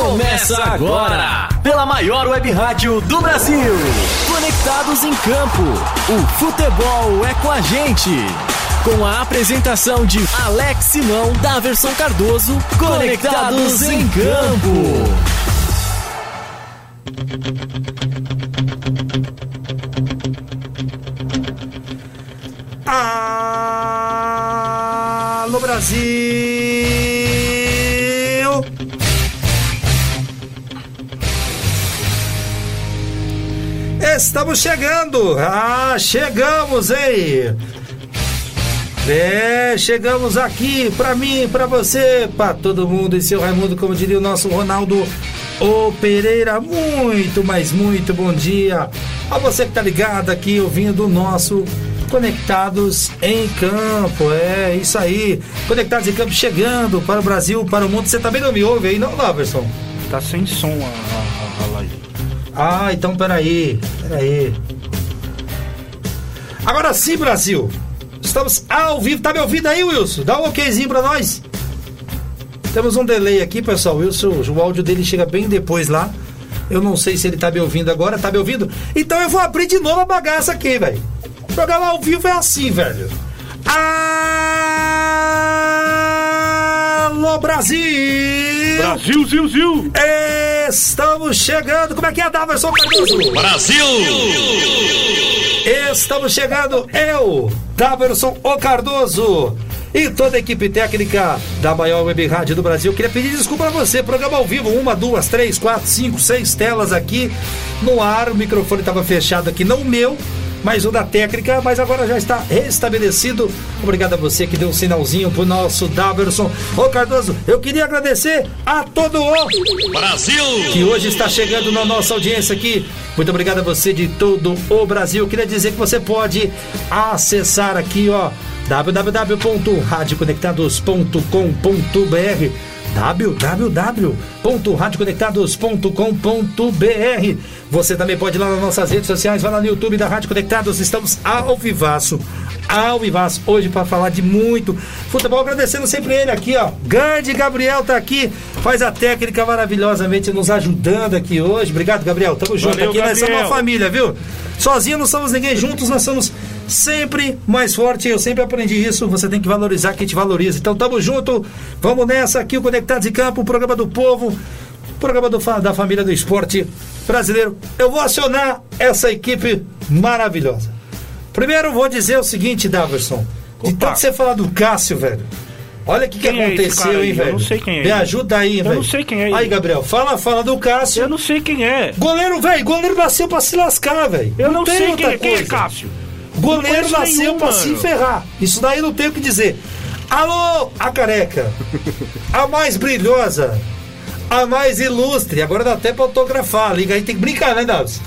Começa agora, pela maior web rádio do Brasil. Conectados em campo, o futebol é com a gente. Com a apresentação de Alex Simão, da versão Cardoso, Conectados em Campo. Alô Brasil! Estamos chegando! Ah, chegamos, hein? É, chegamos aqui pra mim, pra você, pra todo mundo e seu Raimundo, como diria o nosso Ronaldo Ô Pereira. Muito, mas muito bom dia a você que tá ligado aqui ouvindo o nosso Conectados em Campo. É isso aí. Conectados em Campo chegando para o Brasil, para o mundo. Você também não me ouve aí, não, Laverson? Tá sem som a, a, a live. Ah, então peraí. Peraí. Agora sim, Brasil. Estamos ao vivo. Tá me ouvindo aí, Wilson? Dá um okzinho pra nós. Temos um delay aqui, pessoal. Wilson, o áudio dele chega bem depois lá. Eu não sei se ele tá me ouvindo agora. Tá me ouvindo? Então eu vou abrir de novo a bagaça aqui, velho. Programa ao vivo é assim, velho. Alô, Brasil! Brasil, Zil, Zil! Estamos chegando. Como é que é, Daverson Cardoso? Brasil! Estamos chegando, eu, Daverson O Cardoso e toda a equipe técnica da maior web rádio do Brasil. Queria pedir desculpa a você. Programa ao vivo, uma, duas, três, quatro, cinco, seis telas aqui no ar. O microfone estava fechado aqui, não o meu, mas o da técnica, mas agora já está restabelecido. Obrigado a você que deu um sinalzinho pro nosso Daverson. Ô Cardoso, eu queria agradecer a todo o Brasil! que hoje está chegando na nossa audiência aqui. Muito obrigado a você de todo o Brasil. Queria dizer que você pode acessar aqui, ó, www.radioconectados.com.br www.radioconectados.com.br Você também pode ir lá nas nossas redes sociais, vai lá no YouTube da Rádio Conectados, estamos ao vivaço, ao vivaço, hoje para falar de muito futebol, agradecendo sempre ele aqui, ó, grande Gabriel tá aqui, faz a técnica maravilhosamente nos ajudando aqui hoje, obrigado Gabriel, tamo junto Valeu, aqui, nós somos Gabriel. uma família, viu? Sozinho não somos ninguém, juntos nós somos sempre mais forte. Eu sempre aprendi isso. Você tem que valorizar quem te valoriza. Então tamo junto, vamos nessa aqui, o Conectados em Campo, o programa do povo, programa do, da família do esporte brasileiro. Eu vou acionar essa equipe maravilhosa. Primeiro vou dizer o seguinte, Daverson. De tanto você falar do Cássio, velho. Olha o que, que é aconteceu, hein, Eu velho? não sei quem é Me ajuda aí, Eu velho. não sei quem é. Aí, Gabriel, fala, fala do Cássio. Eu não sei quem é. Goleiro, velho, goleiro nasceu pra se lascar, velho. Eu não, tem sei quem é. Quem é coisa. Cássio? Goleiro nasceu nenhum, pra mano. se ferrar. Isso daí não tem o que dizer. Alô, a careca. A mais brilhosa. A mais ilustre. Agora dá até pra autografar. Liga aí, tem que brincar, né, Davis?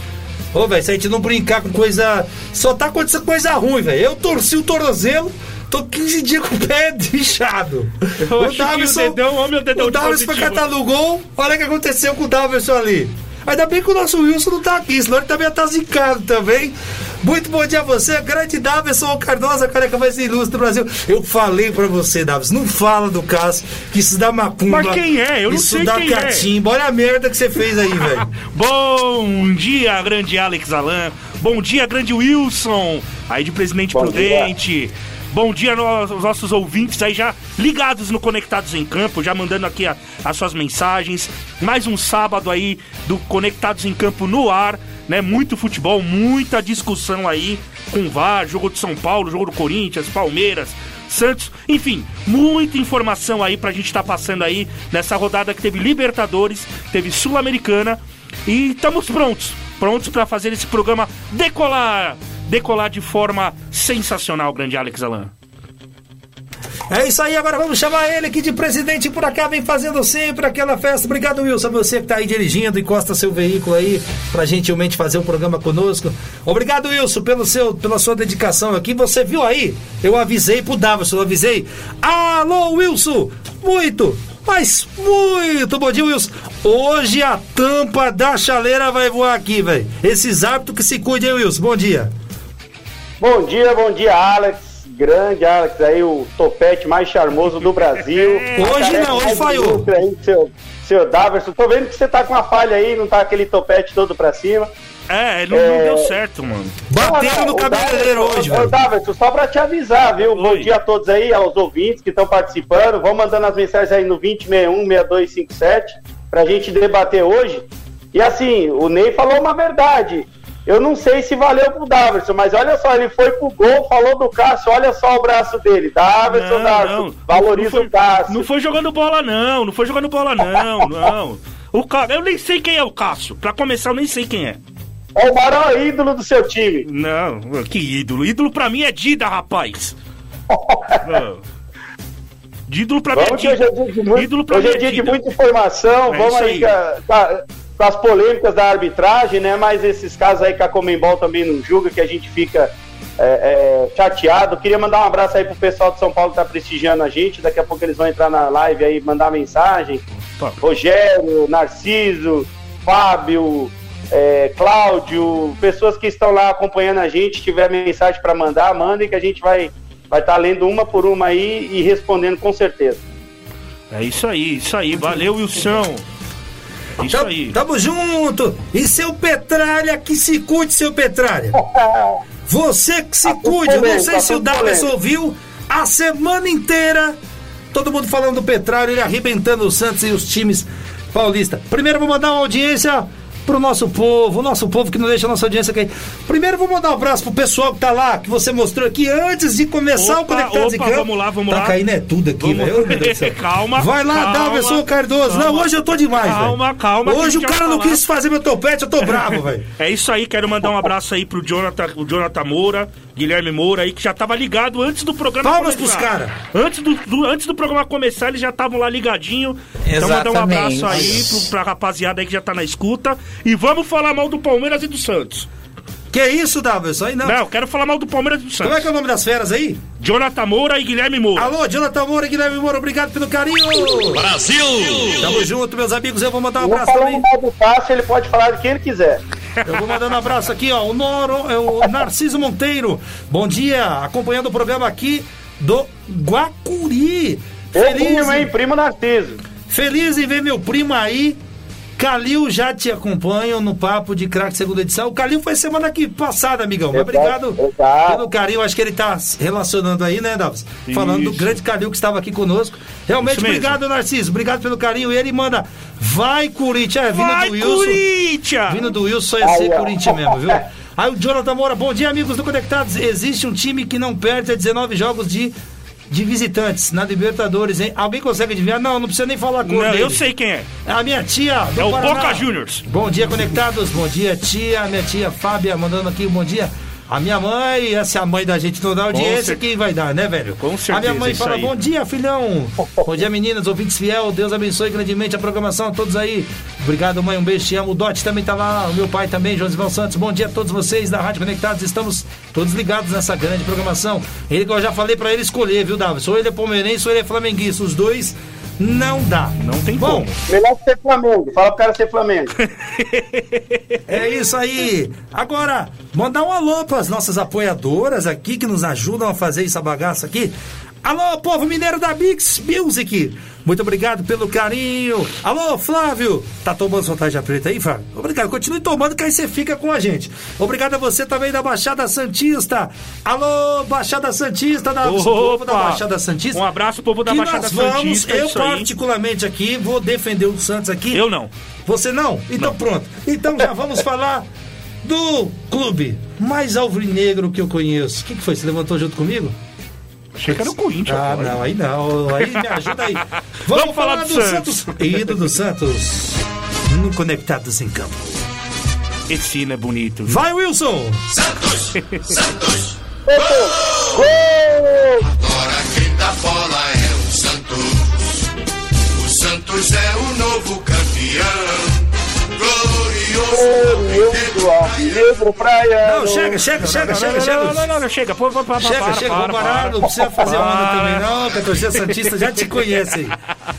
Ô, velho, se a gente não brincar com coisa. Só tá acontecendo coisa ruim, velho. Eu torci o tornozelo. Tô 15 dias com o pé inchado. Eu o dedão, ó, meu dedão o de Davidson foi catar no gol. Olha o que aconteceu com o Davidson ali. Ainda bem que o nosso Wilson não tá aqui, senão ele também ia tá zicado também. Muito bom dia a você, grande Davidson Cardosa, careca mais ilustre do Brasil. Eu falei pra você, Davidson, não fala do caso, que isso dá macumba. Mas quem é? Eu não isso sei dá quem é. catimba. Olha a merda que você fez aí, velho. Bom dia, grande Alex Alan. Bom dia, grande Wilson. Aí de Presidente Prudente. Bom dia aos nossos ouvintes aí já ligados no Conectados em Campo, já mandando aqui a- as suas mensagens. Mais um sábado aí do Conectados em Campo no ar, né? Muito futebol, muita discussão aí com VAR, jogo de São Paulo, jogo do Corinthians, Palmeiras, Santos, enfim, muita informação aí pra gente estar passando aí nessa rodada que teve Libertadores, teve Sul-Americana e estamos prontos, prontos pra fazer esse programa decolar, decolar de forma sensacional, grande Alex Alan. É isso aí, agora vamos chamar ele aqui de presidente por cá, vem fazendo sempre aquela festa. Obrigado, Wilson, você que tá aí dirigindo, encosta seu veículo aí pra gentilmente fazer o programa conosco. Obrigado, Wilson, pelo seu, pela sua dedicação aqui. Você viu aí? Eu avisei pro Davidson, eu avisei. Alô, Wilson! Muito, mas muito bom dia, Wilson. Hoje a tampa da chaleira vai voar aqui, velho. Esses hábitos que se cuidem, Wilson. Bom dia. Bom dia, bom dia, Alex. Grande Alex, aí o topete mais charmoso do Brasil. Hoje não, hoje falhou. Aí, seu, seu Daverson, tô vendo que você tá com uma falha aí, não tá aquele topete todo pra cima. É, não, não deu certo, mano. Bateram no cabeleireiro hoje, velho. Daverson, só pra te avisar, viu? Bom Oi. dia a todos aí, aos ouvintes que estão participando. Vão mandando as mensagens aí no 2061-6257 pra gente debater hoje. E assim, o Ney falou uma verdade. Eu não sei se valeu pro Daverson, mas olha só, ele foi pro gol, falou do Cássio, olha só o braço dele. Daverson, Não, Daverson, não. valoriza Não foi- o Cássio. Não foi jogando bola, não. Não foi jogando bola, não. Não. O Ca... Eu nem sei quem é o Cássio. Pra começar, eu nem sei quem é. É o maior ídolo do seu time. Não, que ídolo. Ídolo pra mim é Dida, rapaz. Ídolo pra mim é que hoje é Dida. dia de, muito, hoje mim é dia de Dida. muita informação. É Vamos aí aí. com, a- com as polêmicas da arbitragem, né? Mas esses casos aí que a Comembol também não julga, que a gente fica é, é, chateado. Queria mandar um abraço aí pro pessoal de São Paulo que tá prestigiando a gente. Daqui a pouco eles vão entrar na live aí, mandar mensagem. Tá. Rogério, Narciso, Fábio, é, Cláudio, pessoas que estão lá acompanhando a gente, tiver mensagem para mandar, mandem que a gente vai vai estar lendo uma por uma aí e respondendo com certeza. É isso aí, isso aí. Valeu, Wilson. Isso Tam- aí. Tamo junto! E seu Petralha, que se cuide, seu Petralha! Você que se Assunto cuide! Eu não sei se o polêmico. ouviu a semana inteira. Todo mundo falando do Petralha, ele arrebentando o Santos e os times paulistas. Primeiro vou mandar uma audiência pro nosso povo, o nosso povo que não deixa a nossa audiência cair. Primeiro vou mandar um abraço pro pessoal que tá lá, que você mostrou aqui antes de começar o Opa, Conectados em opa, Campo. vamos lá, vamos tá lá. caindo é tudo aqui, velho. Calma, Vai lá, calma, Davidson Cardoso. Não, calma. hoje eu tô demais, velho. Calma, calma, que a Hoje o cara não quis fazer meu topete, eu tô bravo, velho. É isso aí, quero mandar um abraço aí pro Jonathan, o Jonathan Moura, Guilherme Moura aí, que já tava ligado antes do programa Palmas começar. pros cara. Antes do, do- antes do programa começar, eles já estavam lá ligadinho. Então mandar um Exatamente. abraço aí pro, pra rapaziada aí que já tá na escuta. E vamos falar mal do Palmeiras e do Santos. Que isso, Davidson? Aí não. Não, quero falar mal do Palmeiras e do Como é Santos. que é o nome das feras aí? Jonathan Moura e Guilherme Moura. Alô, Jonathan Moura, Guilherme Moura, obrigado pelo carinho. Brasil! Tamo junto, meus amigos. Eu vou mandar um abraço também. do Cássio, ele pode falar de quem ele quiser. Eu vou mandando um abraço aqui, ó. O, Noro, é o Narciso Monteiro. Bom dia, acompanhando o programa aqui do Guacuri. Feliz, primo, hein? Primo Narciso. feliz em ver meu primo aí. Calil já te acompanho no papo de craque segunda edição. O Calil foi semana que passada, amigão. Mas obrigado pelo carinho. Acho que ele tá se relacionando aí, né, Davis? Falando do grande Calil que estava aqui conosco. Realmente, Isso mesmo. obrigado, Narciso. Obrigado pelo carinho. E ele manda, vai, Corinthians. É, vindo Vai, do Wilson. Corinthians! Vindo do Wilson, ia ser. Corinthians mesmo, viu? Aí o Jonathan Moura, bom dia, amigos do Conectados. Existe um time que não perde a 19 jogos de, de visitantes na Libertadores, hein? Alguém consegue adivinhar? Não, não precisa nem falar a cor Não, dele. eu sei quem é. É a minha tia É o. Boca Juniors. Bom dia, conectados. Bom dia, tia. Minha tia Fábia mandando aqui um bom dia. A minha mãe, essa é a mãe da gente não dá audiência, quem vai dar, né, velho? Com A minha certeza, mãe fala, bom dia, filhão. bom dia, meninas, ouvintes fiel. Deus abençoe grandemente a programação a todos aí. Obrigado, mãe, um beijo, te amo. O Dote também tá lá, o meu pai também, Josival Santos. Bom dia a todos vocês da Rádio Conectados. Estamos todos ligados nessa grande programação. Ele que eu já falei pra ele escolher, viu, Davi? Ou ele é palmeirense ou ele é flamenguista. Os dois não dá. Não tem Bom, como. Melhor que ser Flamengo. Fala pro cara ser Flamengo. É isso aí. Agora, mandar um alô para as nossas apoiadoras aqui que nos ajudam a fazer essa bagaça aqui. Alô, povo mineiro da Mix Music. Muito obrigado pelo carinho. Alô, Flávio. Tá tomando sua tarja preta aí, Flávio? Obrigado. Continue tomando que aí você fica com a gente. Obrigado a você também da Baixada Santista. Alô, Baixada Santista, da, povo da Opa! Baixada Santista. Um abraço, povo da que Baixada nós vamos, Santista, Eu particularmente aqui vou defender o Santos aqui. Eu não. Você não? Então pronto. Então já vamos falar do clube mais alvinegro que eu conheço. O que, que foi? Você levantou junto comigo? Achei que era o Corinthians. Ah, agora. não, aí não. Aí me ajuda aí. Vamos, Vamos falar falar do do Santos. Santos. Ídolo do Santos. No Conectados em Campo. Esse hino é bonito. viu? Vai, Wilson! Agora quem dá bola é o Santos. O Santos é o novo campeão. Negro Praia. Não, chega, chega, chega, chega, chega. não, não, não, chega. Pô, pô, pô, Chega, para, chega, para, vamos parar, para. não precisa fazer onda Para. também não, que a torcida Santista já te conhece aí.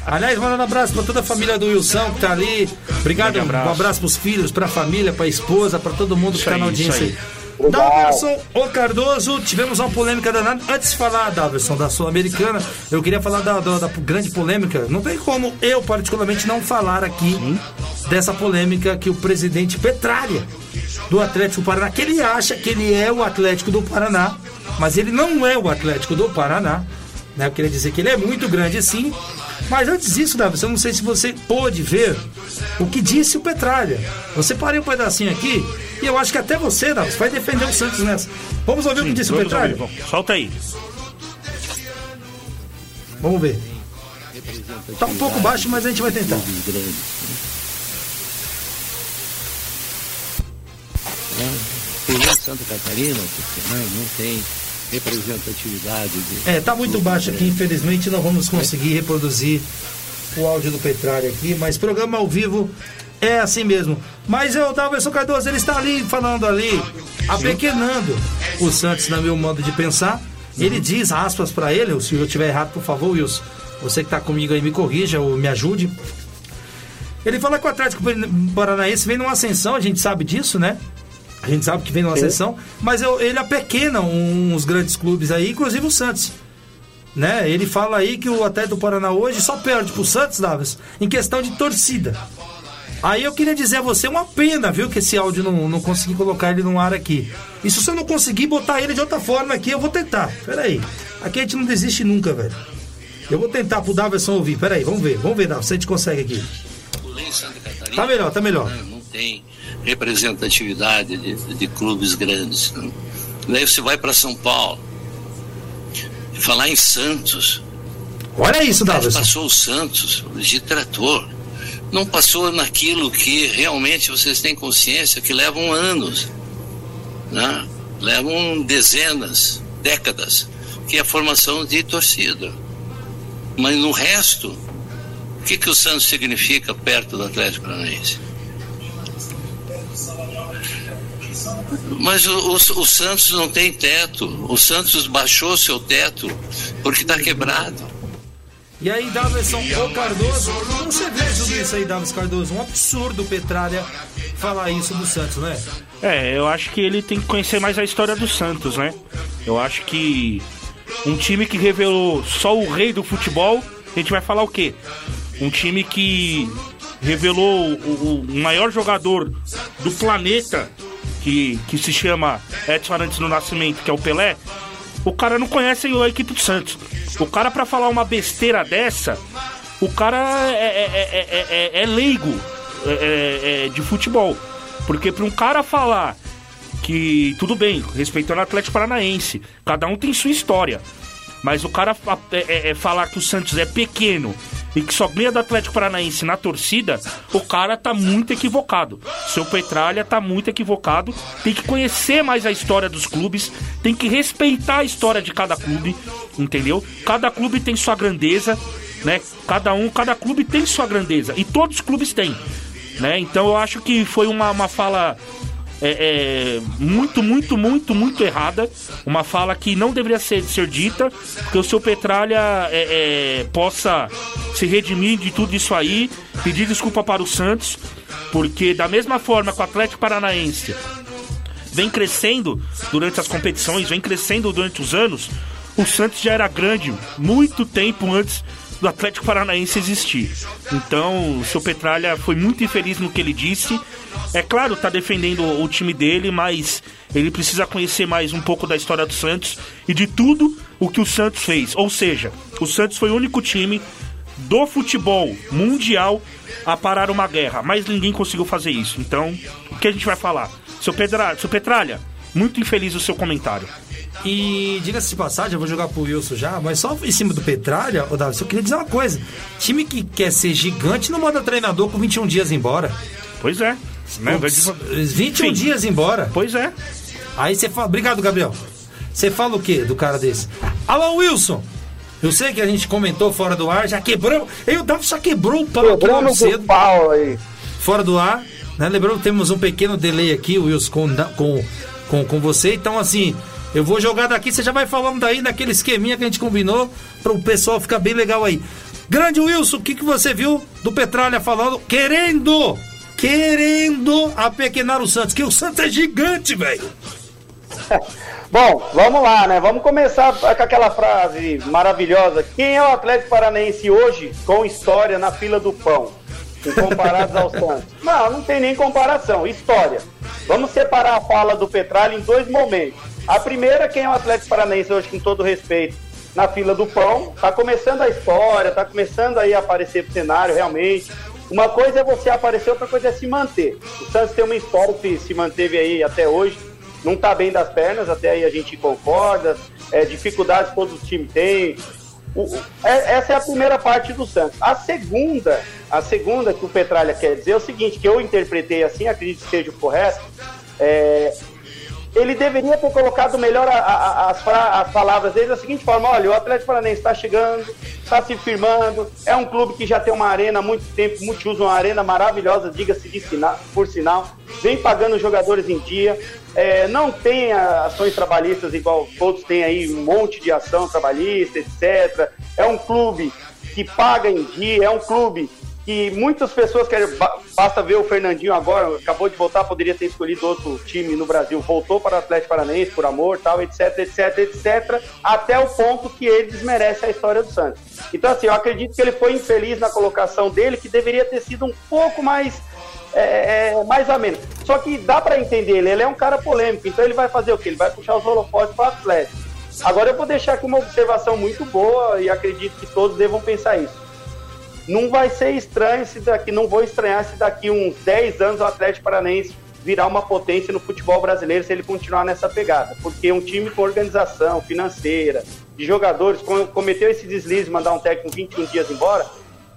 Aliás, mandando um abraço pra toda a família do Wilson que tá ali. Obrigado, Grande abraço. um abraço pros filhos, pra família, pra esposa, pra todo mundo que tá na audiência aí. Aí. Daverson O Cardoso, tivemos uma polêmica danada. Antes de falar, Daverson, da Sul-Americana, eu queria falar da, da, da grande polêmica. Não tem como eu, particularmente, não falar aqui dessa polêmica que o presidente Petralha, do Atlético Paraná, que ele acha que ele é o Atlético do Paraná, mas ele não é o Atlético do Paraná. Né? Eu queria dizer que ele é muito grande sim. Mas antes disso, Davi, eu não sei se você pôde ver o que disse o Petralha. Você parei um pedacinho aqui e eu acho que até você, Davi, vai defender o Santos nessa. Vamos ouvir o que disse o Petralha? ouvir. Solta aí. Vamos ver. Tá um pouco baixo, mas a gente vai tentar. Tem Santa Catarina, porque né, não tem representatividade de. É, tá muito baixo aqui, infelizmente não vamos conseguir reproduzir o áudio do Petralha aqui, mas programa ao vivo é assim mesmo. Mas eu, Daverson Cardoso, ele está ali falando ali, apequenando o Santos, no meu modo de pensar. Ele diz, aspas para ele, se eu estiver errado, por favor, Wilson, você que está comigo aí, me corrija ou me ajude. Ele fala que o Atlético Paranaense vem numa ascensão, a gente sabe disso, né? A gente sabe que vem numa ascensão, mas eu- ele apequena uns grandes clubes aí, inclusive o Santos. Né? Ele fala aí que o Atlético do Paraná hoje só perde pro Santos, Davis, em questão de torcida. Aí eu queria dizer a você, uma pena, viu, que esse áudio não, não consegui colocar ele no ar aqui. E se você não conseguir botar ele de outra forma aqui, eu vou tentar. Pera aí. Aqui a gente não desiste nunca, velho. Eu vou tentar pro Davidson ouvir. Pera aí, vamos ver. Vamos ver, Davidson, se a gente consegue aqui. Tá melhor, tá melhor. Não tem representatividade de, de clubes grandes. né? Daí você vai para São Paulo. Falar em Santos, Olha isso, Davidson. passou o Santos de trator. Não passou naquilo que realmente vocês têm consciência que levam anos, né? levam dezenas, décadas, que é a formação de torcida. Mas no resto, o que, que o Santos significa perto do Atlético Paranaense? Mas o, o- o Santos não tem teto. O Santos baixou seu teto porque está quebrado. E aí, Davidson o Cardoso, você vê tudo isso aí, Davidson Cardoso? Um absurdo o Petralha falar isso do Santos, né? É, eu acho que ele tem que conhecer mais a história do Santos, né? Eu acho que um time que revelou só o rei do futebol, a gente vai falar o quê? Um time que revelou o- o maior jogador do planeta, que, que se chama Edson Arantes do Nascimento, que é o Pelé, o cara não conhece a equipe do Santos. O cara, pra falar uma besteira dessa, o cara é, é- é- é- é- é leigo é- é- é de futebol. Porque pra um cara falar que, tudo bem, respeitando o Atlético Paranaense, cada um tem sua história. Mas o cara fa- é- é- é falar que o Santos é pequeno e que só ganha do Atlético Paranaense na torcida, o cara tá muito equivocado. Seu Petralha tá muito equivocado. Tem que conhecer mais a história dos clubes, tem que respeitar a história de cada clube, entendeu? Cada clube tem sua grandeza, né? Cada um, cada clube tem sua grandeza e todos os clubes têm, né? Então eu acho que foi uma, uma fala é, é, muito, muito, muito, muito errada. Uma fala que não deveria ser, ser dita, que o seu Petralha é, é, possa se redimir de tudo isso aí, pedir desculpa para o Santos, porque da mesma forma que o Atlético Paranaense vem crescendo durante as competições, vem crescendo durante os anos, o Santos já era grande muito tempo antes do Atlético Paranaense existir. Então, o seu Petralha foi muito infeliz no que ele disse. É claro, tá defendendo o time dele, mas ele precisa conhecer mais um pouco da história do Santos e de tudo o que o Santos fez. Ou seja, o Santos foi o único time do futebol mundial a parar uma guerra, mas ninguém conseguiu fazer isso. Então, o que a gente vai falar? Seu, Pedra... seu Petralha, muito infeliz o seu comentário. E diga-se de passagem, eu vou jogar pro Wilson já, mas só em cima do Petralha, ô Davi, eu queria dizer uma coisa. Time que quer ser gigante não manda treinador com 21 dias embora. Pois é. Né? Putz, 21 Enfim. dias embora. Pois é. Aí você fala. Obrigado, Gabriel. Você fala o quê do cara desse? Alô, Wilson! Eu sei que a gente comentou fora do ar, já quebrou. Eu o Davi já quebrou o pau aqui logo Quebramos cedo. o pau aí. fora do ar. Né? Lembrando que temos um pequeno delay aqui, Wilson, com, com, com, com você. Então, assim, eu vou jogar daqui, você já vai falando daí daquele esqueminha que a gente combinou para o pessoal ficar bem legal aí. Grande Wilson, o que, que você viu do Petralha falando? Querendo, querendo apequenar o Santos, que o Santos é gigante, velho. Bom, vamos lá, né? Vamos começar com aquela frase maravilhosa. Quem é o Atlético Paranaense hoje com história na fila do pão? Comparados ao Santos. Não, não tem nem comparação. História. Vamos separar a fala do Petralha em dois momentos. A primeira, quem é o Atlético Paranaense hoje, com todo respeito, na fila do pão. Tá começando a história, tá começando aí a aparecer pro cenário realmente. Uma coisa é você aparecer, outra coisa é se manter. O Santos tem uma história que se manteve aí até hoje, não está bem das pernas, até aí a gente concorda, é, dificuldades todo time tem. O, é, essa é a primeira parte do Santos. A segunda, a segunda que o Petralha quer dizer é o seguinte, que eu interpretei assim, acredito que seja o correto, é, ele deveria ter colocado melhor a, a, as, as, palavras dele da seguinte forma: olha, o Atlético Paranaense está chegando, está se firmando, é um clube que já tem uma arena há muito tempo, muitos usam uma arena maravilhosa, diga-se por sinal, vem pagando jogadores em dia, é, não tem ações trabalhistas igual todos têm aí, um monte de ação trabalhista, etc. É um clube que paga em dia, é um clube que muitas pessoas querem. Basta ver o Fernandinho agora, acabou de voltar, poderia ter escolhido outro time no Brasil, voltou para o Atlético Paranaense por amor, tal, etc, etc, etc, até o ponto que ele desmerece a história do Santos. Então, assim, eu acredito que ele foi infeliz na colocação dele, que deveria ter sido um pouco mais. É, é, mais ameno. Só que dá para entender ele, ele é um cara polêmico, então ele vai fazer o quê? Ele vai puxar os holofotes para o Atlético. Agora eu vou deixar aqui uma observação muito boa e acredito que todos devam pensar isso não vai ser estranho se daqui, não vou estranhar se daqui uns 10 anos o Atlético Paranaense virar uma potência no futebol brasileiro se ele continuar nessa pegada. Porque um time com organização financeira, de jogadores, cometeu esse deslize, mandar um técnico 21 dias embora,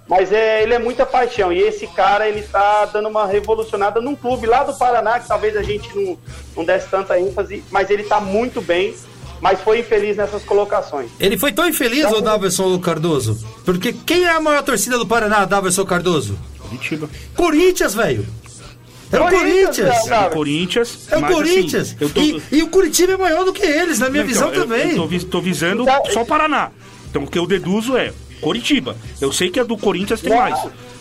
mas é, ele é muita paixão. E esse cara, ele tá dando uma revolucionada num clube lá do Paraná, que talvez a gente não, não desse tanta ênfase, mas ele tá muito bem mas foi infeliz nessas colocações. Ele foi tão infeliz, então, o Daverson Cardoso? Porque quem é a maior torcida do Paraná, Daverson Cardoso? Curitiba. Corinthians, velho. É o Corinthians. É o Corinthians. É o Corinthians. Assim, tô... e, e, o Curitiba é maior do que eles, na minha Não, visão então, também. Eu, eu tô, tô visando então, só o Paraná. Então o que eu deduzo é Coritiba. Eu sei que a do Corinthians tem mais.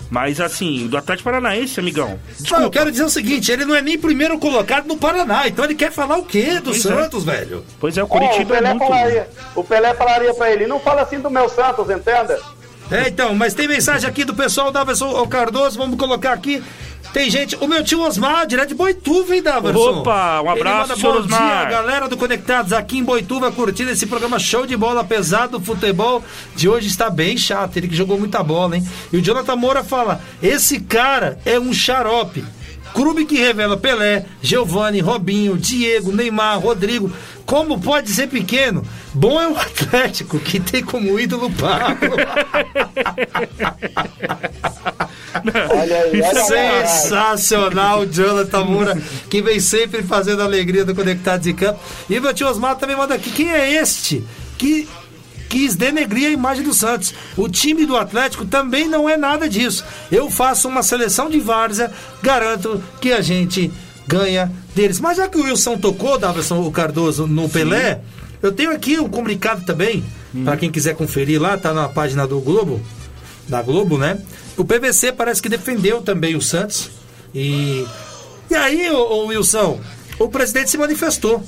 Mas assim, do Atlético Paranaense, amigão. Desculpa. Não, eu quero dizer o seguinte: ele não é nem primeiro colocado no Paraná, então ele quer falar o quê do pois é. Santos, é. velho? Pois é, o Curitiba oh, o é muito. Falaria, o Pelé falaria pra ele: não fala assim do meu Santos, entenda? É, então, mas tem mensagem aqui do pessoal da Everson Cardoso, vamos colocar aqui. Tem gente, o meu tio Osmar, direto de Boituva, hein, Daverson? Opa, um abraço, Ele manda, bom Osmar. dia, galera do Conectados aqui em Boituva, curtindo esse programa show de bola, apesar do futebol de hoje está bem chato, ele que jogou muita bola, hein? E o Jonathan Moura fala, esse cara é um xarope. Clube que revela Pelé, Giovanni, Robinho, Diego, Neymar, Rodrigo. Como pode ser pequeno? Bom é o Atlético, que tem como ídolo Pablo. olha aí, olha Sensacional, Jonathan Moura, que vem sempre fazendo a alegria do Conectados de Campo. E meu tio Osmar também manda aqui. Quem é este que quis denegrir a imagem do Santos. O time do Atlético também não é nada disso. Eu faço uma seleção de várzea, garanto que a gente ganha deles. Mas já que o Wilson tocou, Davidson o Cardoso, no Sim. Pelé, eu tenho aqui um comunicado também, hum. para quem quiser conferir lá, tá na página do Globo, da Globo, né? O PVC parece que defendeu também o Santos. E, e aí, ô, ô Wilson, o presidente se manifestou.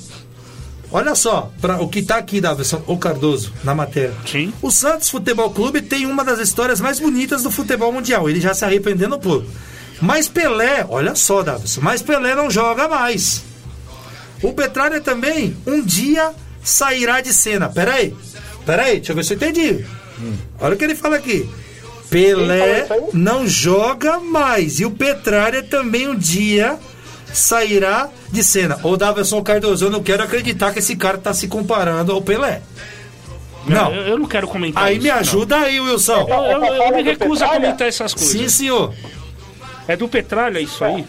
Olha só, para o que está aqui, Davison, o Cardoso, na matéria. Sim. O Santos Futebol Clube tem uma das histórias mais bonitas do futebol mundial. Ele já se arrependendo um pouco. Mas Pelé, olha só, Davison, mas Pelé não joga mais. O Petralha também, um dia sairá de cena. Peraí, peraí, deixa eu ver se eu entendi. Hum. Olha o que ele fala aqui. Pelé não joga mais. E o Petralha também um dia sairá de cena. Ô Davidson Cardoso, eu não quero acreditar que esse cara tá se comparando ao Pelé. Não, eu, eu não quero comentar Aí isso, me ajuda não. aí, Wilson. Eu, eu, eu, me recuso a comentar essas coisas. Sim, senhor. É do Petralha isso aí?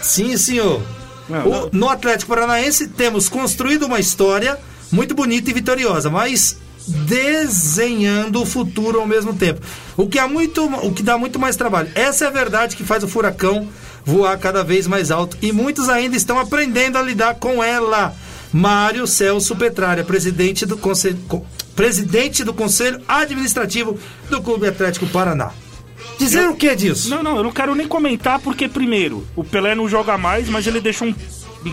Sim, senhor. Não, o, no Atlético Paranaense temos construído uma história muito bonita e vitoriosa, mas desenhando o futuro ao mesmo tempo. O que, há muito, o que dá muito mais trabalho. Essa é a verdade que faz o furacão voar cada vez mais alto e muitos ainda estão aprendendo a lidar com ela. Mário Celso Petralha, presidente do Conselho, presidente do Conselho Administrativo do Clube Atlético Paraná. Dizer eu, o que disso? Não, não, eu não quero nem comentar porque, primeiro, o Pelé não joga mais, mas ele deixou um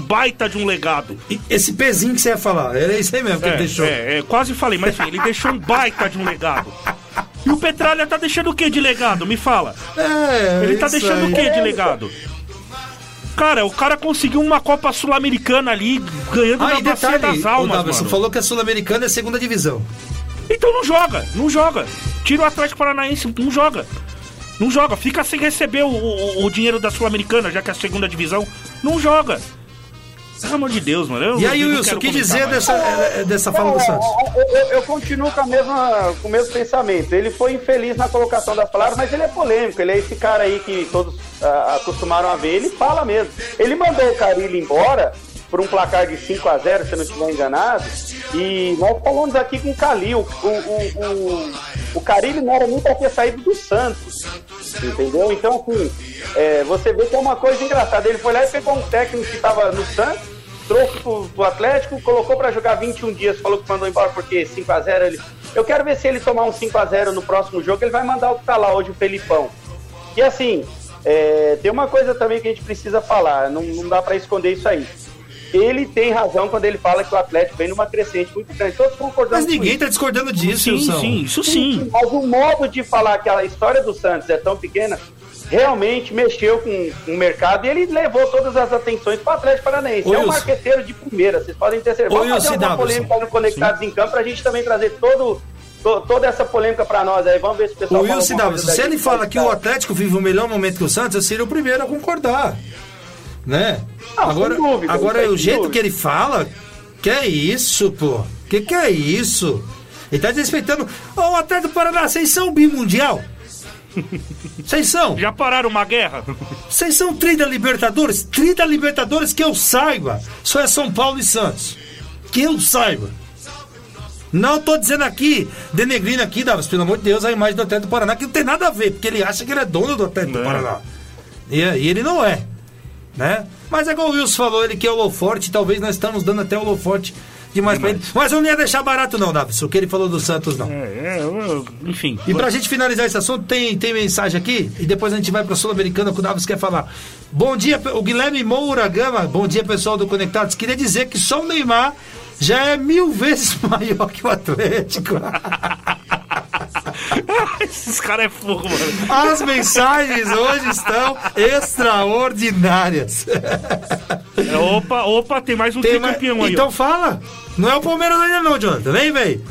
baita de um legado. E Esse pezinho que você ia falar, era isso aí mesmo que ele É, deixou. é, é, quase falei, mas enfim, ele deixou um baita de um legado. E o Petralha tá deixando o que de legado? Me fala. É, Ele tá deixando aí. o que de legado? Cara, o cara conseguiu uma Copa Sul-Americana ali, ganhando Ah, na bacia detalhe, das o almas, mano. falou que a Sul-Americana é segunda divisão. Então não joga, não joga. Tira o Atlético Paranaense, não joga. Não joga, fica sem receber o, o- o dinheiro da Sul-Americana, já que é a segunda divisão. Não joga. Pelo amor de Deus, mano. eu E aí, Wilson, o que dizer mais. dessa, é, é, dessa fala do Santos? Eu, eu- eu continuo com, a mesma, com o mesmo pensamento. Ele foi infeliz na colocação das palavras, mas ele é polêmico. Ele é esse cara aí que todos ah, acostumaram a ver. Ele fala mesmo. Ele mandou o Carilho embora por um placar de 5 a 0 se eu não estiver enganado. E nós falamos aqui com o Calil. O, o, o, o Carilho não era nem para ter saído do Santos. Entendeu? Então, assim, é, você vê que é uma coisa engraçada. Ele foi lá e pegou um técnico que estava no Santos, trouxe pro, pro Atlético, colocou para jogar 21 dias, falou que mandou embora porque 5x0 ele. Eu quero ver se ele tomar um 5x0 no próximo jogo, ele vai mandar o que tá lá hoje, o Felipão. E assim, é, tem uma coisa também que a gente precisa falar, não, não dá para esconder isso aí. Ele tem razão quando ele fala que o Atlético vem numa crescente muito grande. Todos concordamos Mas com ninguém isso. tá discordando disso, Sim, Wilson. sim, isso sim. Mas o modo de falar que a história do Santos é tão pequena realmente mexeu com, com o mercado e ele levou todas as atenções para o Atlético Paranaense. Ô, é um Wilson. marqueteiro de primeira, vocês podem ter certeza. Vamos fazer uma polêmica no Conectados em Campo para a gente também trazer todo, to- toda essa polêmica para nós aí. Vamos ver se o pessoal O fala Wilson coisa se ele fala que o. Atlético vive o melhor momento que o Santos, eu seria o primeiro a concordar. Né? Não, agora, dúvida, agora o jeito dúvida. que ele fala, que é isso, pô? Que que é isso? Ele tá desrespeitando. Ô, o Atlético Paraná, vocês são bimundial? Vocês são? Já pararam uma guerra? Vocês são tri da Libertadores? Tri da Libertadores que eu saiba. Só é São Paulo e Santos. Que eu saiba. Não tô dizendo aqui, denegrindo aqui, Davos, pelo amor de Deus, a imagem do Atlético do Paraná, que não tem nada a ver, porque ele acha que ele é dono do Atlético do. Paraná. E, e ele não é. Né? Mas é igual o Wilson falou, ele que é holoforte, talvez nós estamos dando até holoforte demais pra ele. Mas eu não ia deixar barato, não, Davos, o que ele falou do Santos, não. É, é, eu- enfim. E pra gente finalizar esse assunto, tem, tem mensagem aqui e depois a gente vai pra Sul-Americana que o Davis quer falar. Bom dia, o Guilherme Moura Gama. Bom dia, pessoal do Conectados. Queria dizer que só o Neymar já é mil vezes maior que o Atlético. Esses caras é fogo, mano. As mensagens hoje estão extraordinárias. É, opa, opa, tem mais um Tem mais- tricampeão aí. Então ó. fala. Não é o Palmeiras ainda não, Jonathan. Vem, vem.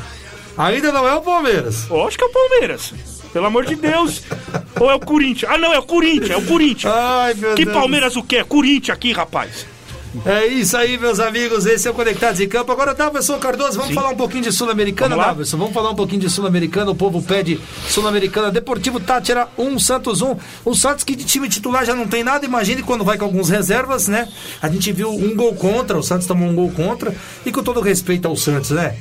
Ainda não é o Palmeiras. Eu acho que é o Palmeiras. Pelo amor de Deus. Ou é o Corinthians? Ah, não, é o Corinthians, é o Corinthians. Ai, meu que Deus. Palmeiras o quê? É Corinthians aqui, rapaz. É isso aí, meus amigos. Esse é o Conectados em Campo. Agora, Davidson Cardoso, vamos falar um pouquinho de Sul-Americana. Davidson. Vamos falar um pouquinho de Sul-Americana. O povo pede Sul-Americana. Deportivo Tátira 1, Santos 1. O Santos, que de time titular já não tem nada. Imagine quando vai com alguns reservas, né? A gente viu um gol contra. O Santos tomou um gol contra. E com todo respeito ao Santos, né?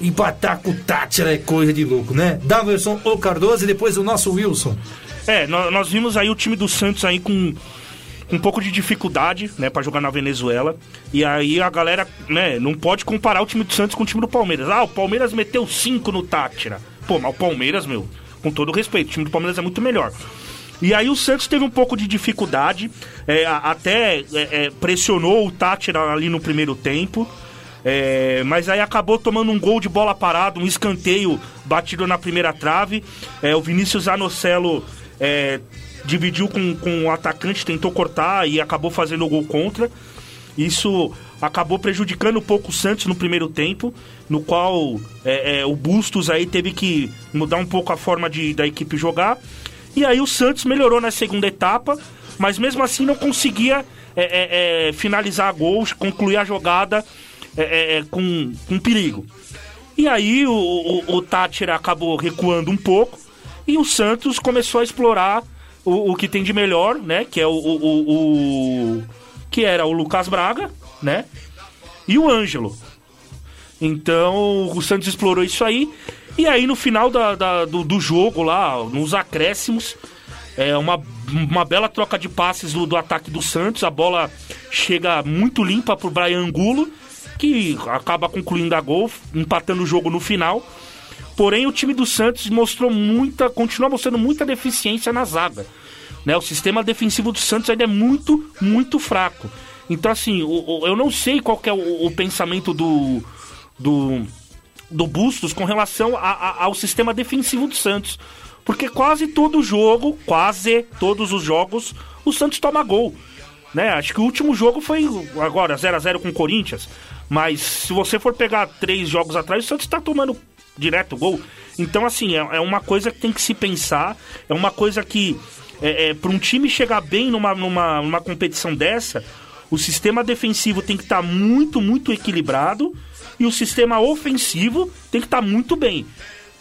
Empatar com o Tátira é coisa de louco, né? Davidson, o Cardoso e depois o nosso Wilson. É, nó- nós, vimos aí o time do Santos aí com um pouco de dificuldade, né, pra jogar na Venezuela. E aí a galera, né, não pode comparar o time do Santos com o time do Palmeiras. Ah, o Palmeiras meteu 5 no Tátira. Pô, mas o Palmeiras, meu, com todo respeito, o time do Palmeiras é muito melhor. E aí o Santos teve um pouco de dificuldade, é, até é, é, pressionou o Tátira ali no primeiro tempo. É, mas aí acabou tomando um gol de bola parada, um escanteio batido na primeira trave. É, o Vinícius Anocelo é, dividiu com, com o atacante, tentou cortar e acabou fazendo o gol contra. Isso acabou prejudicando um pouco o Santos no primeiro tempo, no qual é, é, o Bustos aí teve que mudar um pouco a forma de, da equipe jogar. E aí o Santos melhorou na segunda etapa, mas mesmo assim não conseguia é, é, é, finalizar gols, concluir a jogada é, com, com perigo. E aí o, o, o Tátira acabou recuando um pouco e o Santos começou a explorar o, o que tem de melhor, né? Que é o, o, o- que era o Lucas Braga, né? E o Ângelo. Então o Santos explorou isso aí. E aí no final da- da- do, do jogo lá, nos acréscimos, é uma, uma bela troca de passes do, do ataque do Santos. A bola chega muito limpa pro Brian Angulo, que acaba concluindo a gol, empatando o jogo no final. Porém, o time do Santos mostrou muita, continua mostrando muita deficiência na zaga. Né? O sistema defensivo do Santos ainda é muito, muito fraco. Então, assim, eu não sei qual é o, o, pensamento do, do, do Bustos com relação a, a, ao sistema defensivo do Santos. Porque quase todo jogo, quase todos os jogos, o Santos toma gol. Né? Acho que o último jogo foi agora 0 a 0 com o Corinthians. Mas se você for pegar três jogos atrás, o Santos está tomando direto gol. Então, assim, é, é, uma coisa que tem que se pensar, é uma coisa que, é, é para um time chegar bem numa, numa, numa competição dessa, o sistema defensivo tem que estar tá muito, muito equilibrado e o sistema ofensivo tem que estar tá muito bem.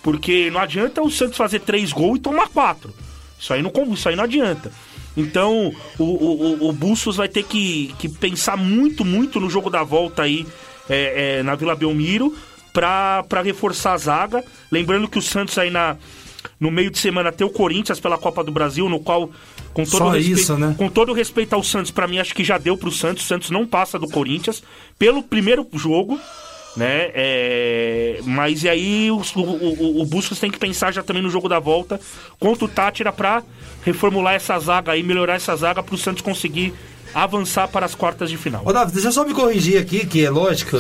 Porque não adianta o Santos fazer três gols e tomar quatro. Isso aí não, isso aí não adianta. Então o, o, o Bustos vai ter que, que pensar muito, muito no jogo da volta aí é, é, na Vila Belmiro para reforçar a zaga. Lembrando que o Santos aí na, no meio de semana tem o Corinthians pela Copa do Brasil, no qual, com todo, Só respeito, isso, né? com todo respeito ao Santos, para mim acho que já deu pro Santos. O Santos não passa do Corinthians pelo primeiro jogo né? É... Mas e aí o, o, o, Bustos tem que pensar já também no jogo da volta contra o Tátira para reformular essa zaga aí, melhorar essa zaga para o Santos conseguir avançar para as quartas de final. Ô Davi, deixa eu só me corrigir aqui, que é lógico.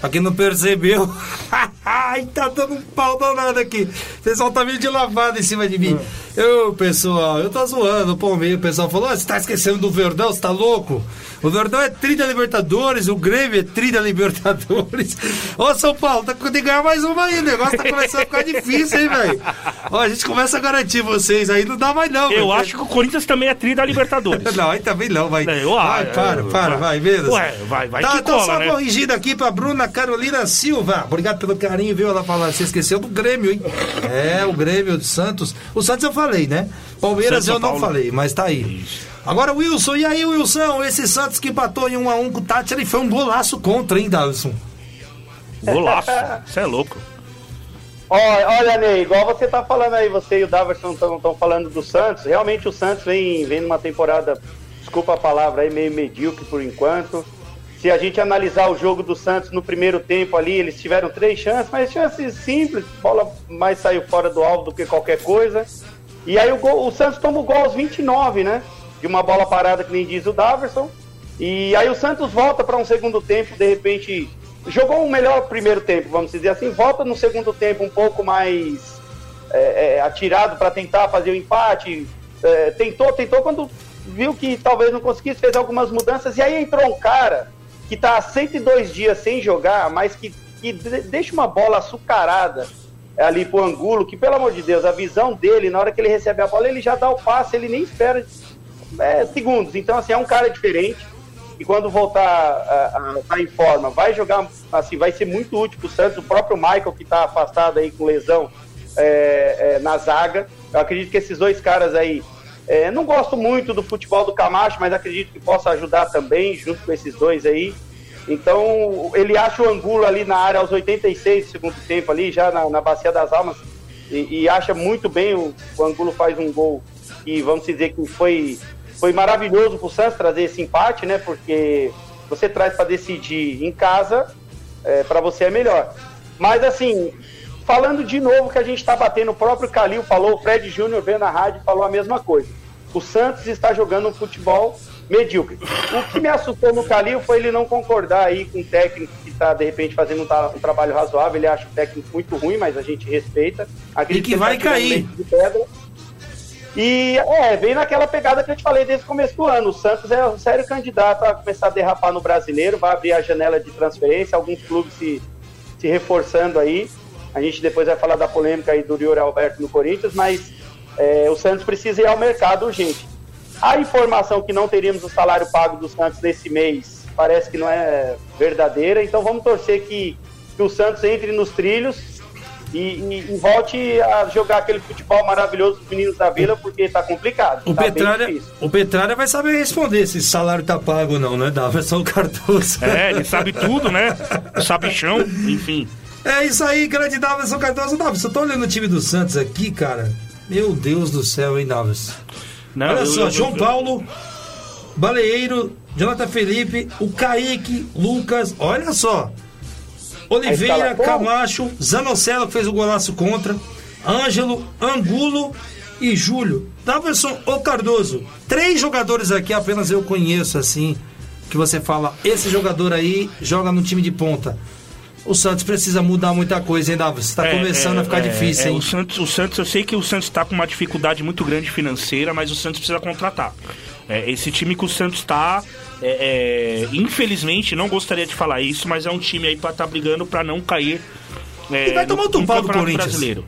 Pra quem não percebeu. Ai, tá dando um pau danado aqui. O pessoal tá meio de lavada em cima de mim. Eu, pessoal, eu tô zoando o Palmeiras. O pessoal falou: você tá esquecendo do Verdão, você tá louco? O Verdão é 30 Libertadores, o Grêmio é 30 Libertadores. Ô, São Paulo, tá tem que ganhar mais uma aí. O negócio tá começando a ficar difícil, hein, velho? Ó, a gente começa a garantir vocês aí, não dá mais não. Eu véio. acho que o Corinthians também é 30 Libertadores. não, aí também não, vai. Eu, vai, para, para, vai, mesmo. Ué, vai, vai tá, que tá cola, só né? corrigindo aqui pra Bruna Carolina Silva. Obrigado pelo carinho, viu? Ela falando, você esqueceu do Grêmio, hein? É, o Grêmio de Santos. O Santos eu falei, né? Palmeiras Santos, eu não Paulo. falei, mas tá aí. Agora, Wilson, e aí, Wilson? Esse Santos que empatou em 1 um a 1 um com o Tati, ele foi um golaço contra, hein, Davison? Golaço? Você é louco. Olha, olha, Ney, igual você tá falando aí, você e o Daverson estão falando do Santos. Realmente o Santos vem, vem numa temporada, desculpa a palavra aí, meio medíocre por enquanto. Se a gente analisar o jogo do Santos no primeiro tempo ali, eles tiveram três chances, mas chances simples, bola mais saiu fora do alvo do que qualquer coisa. E aí o, gol, o Santos toma o gol aos 29, né? de uma bola parada, que nem diz o Daverson. E aí o Santos volta para um segundo tempo, de repente jogou um melhor primeiro tempo, vamos dizer assim, volta no segundo tempo um pouco mais é, é, atirado para tentar fazer o empate. É, tentou, tentou quando viu que talvez não conseguisse, fez algumas mudanças. E aí entrou um cara que está há 102 dias sem jogar, mas que, que deixa uma bola açucarada ali pro Angulo, que pelo amor de Deus, a visão dele, na hora que ele recebe a bola, ele já dá o passe, ele nem espera é, segundos. Então, assim, é um cara diferente. E quando voltar a, estar tá em forma, vai jogar, assim, vai ser muito útil para o Santos. O próprio Michael, que está afastado aí com lesão é, é, na zaga. Eu acredito que esses dois caras aí. É, não gosto muito do futebol do Camacho, mas acredito que possa ajudar também, junto com esses dois aí. Então, ele acha o Angulo ali na área aos 86 do segundo tempo, ali, já na, na Bacia das Almas, e, e acha muito bem. O, o Angulo faz um gol que, vamos dizer, que foi foi maravilhoso para o Santos trazer esse empate, né? Porque você traz para decidir em casa, é, para você é melhor. Mas assim, falando de novo que a gente está batendo, o próprio Calil falou, o Fred Júnior veio na rádio e falou a mesma coisa. O Santos está jogando um futebol medíocre. O que me assustou no Calil foi ele não concordar aí com o técnico que está, de repente, fazendo um, um, trabalho razoável. Ele acha o técnico muito ruim, mas a gente respeita. Acredito e que, que vai tá cair. E é, vem naquela pegada que eu te falei desde o começo do ano. O Santos é um sério candidato a começar a derrapar no brasileiro, vai abrir a janela de transferência, alguns clubes se, se reforçando aí. A gente depois vai falar da polêmica aí do Yuri Alberto no Corinthians, mas é, o Santos precisa ir ao mercado urgente. A informação que não teríamos o salário pago do Santos nesse mês parece que não é verdadeira, então vamos torcer que, que o Santos entre nos trilhos e, e, e, volte a jogar aquele futebol maravilhoso dos meninos da Vila, porque tá complicado. O, tá Petralha, o Petralha vai saber responder se salário tá pago ou não, né? Dava só o Cardoso. É, ele sabe tudo, né? Sabe chão, enfim. É isso aí, grande Davidson Cardoso. Davidson, eu tô olhando o time do Santos aqui, cara. Meu Deus do céu, hein, Davidson? Não, Olha eu, só, eu, João eu, Paulo, Baleeiro, Jonathan Felipe, o Kaique, Lucas, olha só. Oliveira, Camacho, Zanocelo que fez o golaço contra, Ângelo, Angulo e Júlio. Daverson ou Cardoso. Três jogadores aqui apenas eu conheço assim. que você fala, esse jogador aí joga no time de ponta. O Santos precisa mudar muita coisa, hein, Davi? Está É, começando é, a ficar é, difícil, é, hein? o, Santos, o Santos, eu sei que o Santos está com uma dificuldade muito grande financeira, mas o Santos precisa contratar. É, esse time que o Santos está, é, é, infelizmente, não gostaria de falar isso, mas é um time aí para estar brigando para não cair. É, E vai tomar no pau do Corinthians. Brasileiro.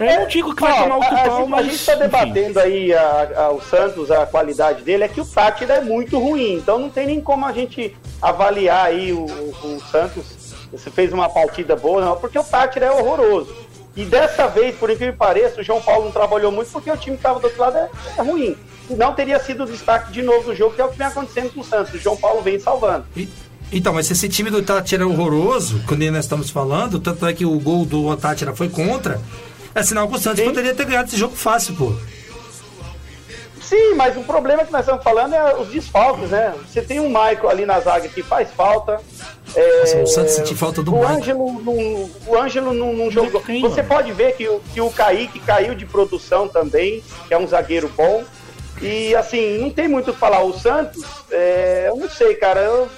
É, eu não digo que vai Ó, tomar outro a, a pau, gente- mas. A gente está debatendo aí a- a- o Santos, a qualidade dele, é que o Tátira é muito ruim, então não tem nem como a gente avaliar aí o, o- o Santos se fez uma partida boa, não, porque o Tátira é horroroso. E dessa vez, por incrível que pareça, o João Paulo não trabalhou muito porque o time que estava do outro lado é, é ruim. Não teria sido o destaque de novo do jogo, que é o que vem acontecendo com o Santos. O João Paulo vem salvando. E- Então, mas se esse time do Tátira é horroroso, quando nós estamos falando, tanto é que o gol do Tátira foi contra, é sinal que o Santos Sim. poderia ter ganhado esse jogo fácil, pô. Sim, mas o problema que nós estamos falando é os desfalques, né? Você tem um Michael ali na zaga que faz falta. É, Nossa, o Santos sentiu falta do o. Ângelo não, o Ângelo não, não jogou. tem, Você mano. pode ver que o, que o Kaique caiu de produção também, que é um zagueiro bom. E assim, não tem muito o que falar. O Santos, é, eu não sei, cara. Eu,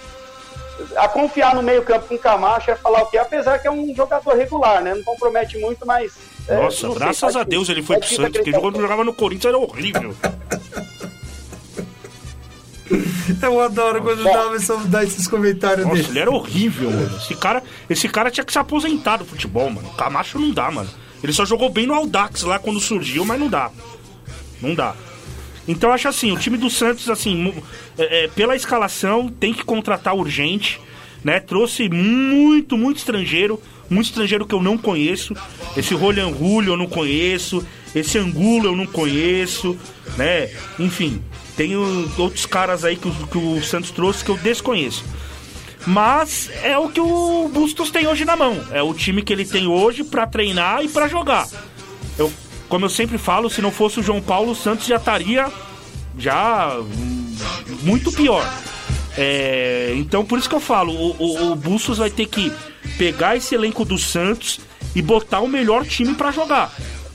a confiar no meio-campo com o Camacho é falar o quê? Apesar que é um jogador regular, né? Não compromete muito, mas. é, Nossa, sei, graças faz a. Deus ele foi pro Santos, porque jogava no Corinthians era horrível. Eu adoro quando o Davidson dá esses comentários Nossa, dele. ele era horrível, mano. Esse cara, esse cara tinha que se aposentar do futebol, mano. Camacho não dá, mano. Ele só jogou bem no Aldax lá quando surgiu, mas não dá. Não dá. Então eu acho assim, o time do Santos, assim, é, é, pela escalação, tem que contratar urgente, né? Trouxe muito, muito estrangeiro, muito estrangeiro que eu não conheço. Esse Rolian Julio eu não conheço, esse Angulo eu não conheço, né? Enfim, tem outros caras aí que, o- que o Santos trouxe que eu desconheço. Mas é o que o Bustos tem hoje na mão. É o time que ele tem hoje pra treinar e pra jogar. Eu, como eu sempre falo, se não fosse o João Paulo, o Santos já estaria já hum, muito pior. É, então por isso que eu falo, o, o, o Bustos vai ter que pegar esse elenco do Santos e botar o melhor time pra jogar.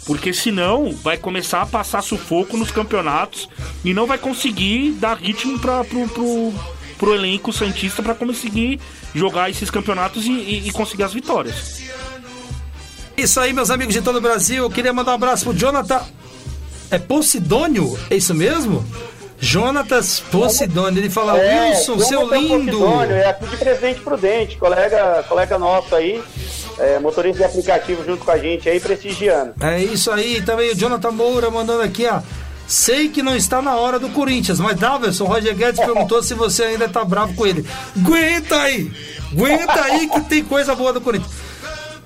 Porque senão vai começar a passar sufoco nos campeonatos e não vai conseguir dar ritmo pra, pro, pro, pro elenco Santista pra conseguir jogar esses campeonatos e, e- e conseguir as vitórias. Isso aí, meus amigos de todo o Brasil. Eu queria mandar um abraço pro Jonathan. É Posidônio? É isso mesmo? Jonatas Posidônio. Ele fala, Wilson, Jonathan seu lindo. Posidônio, É aqui de Presidente Prudente, colega, colega nosso aí, é, motorista de aplicativo junto com a gente aí, prestigiando. É isso aí. Também o Jonathan Moura mandando aqui, ó. Sei que não está na hora do Corinthians, mas Daverson, Roger Guedes perguntou se você ainda tá bravo com ele. Aguenta aí! Aguenta aí que tem coisa boa do Corinthians.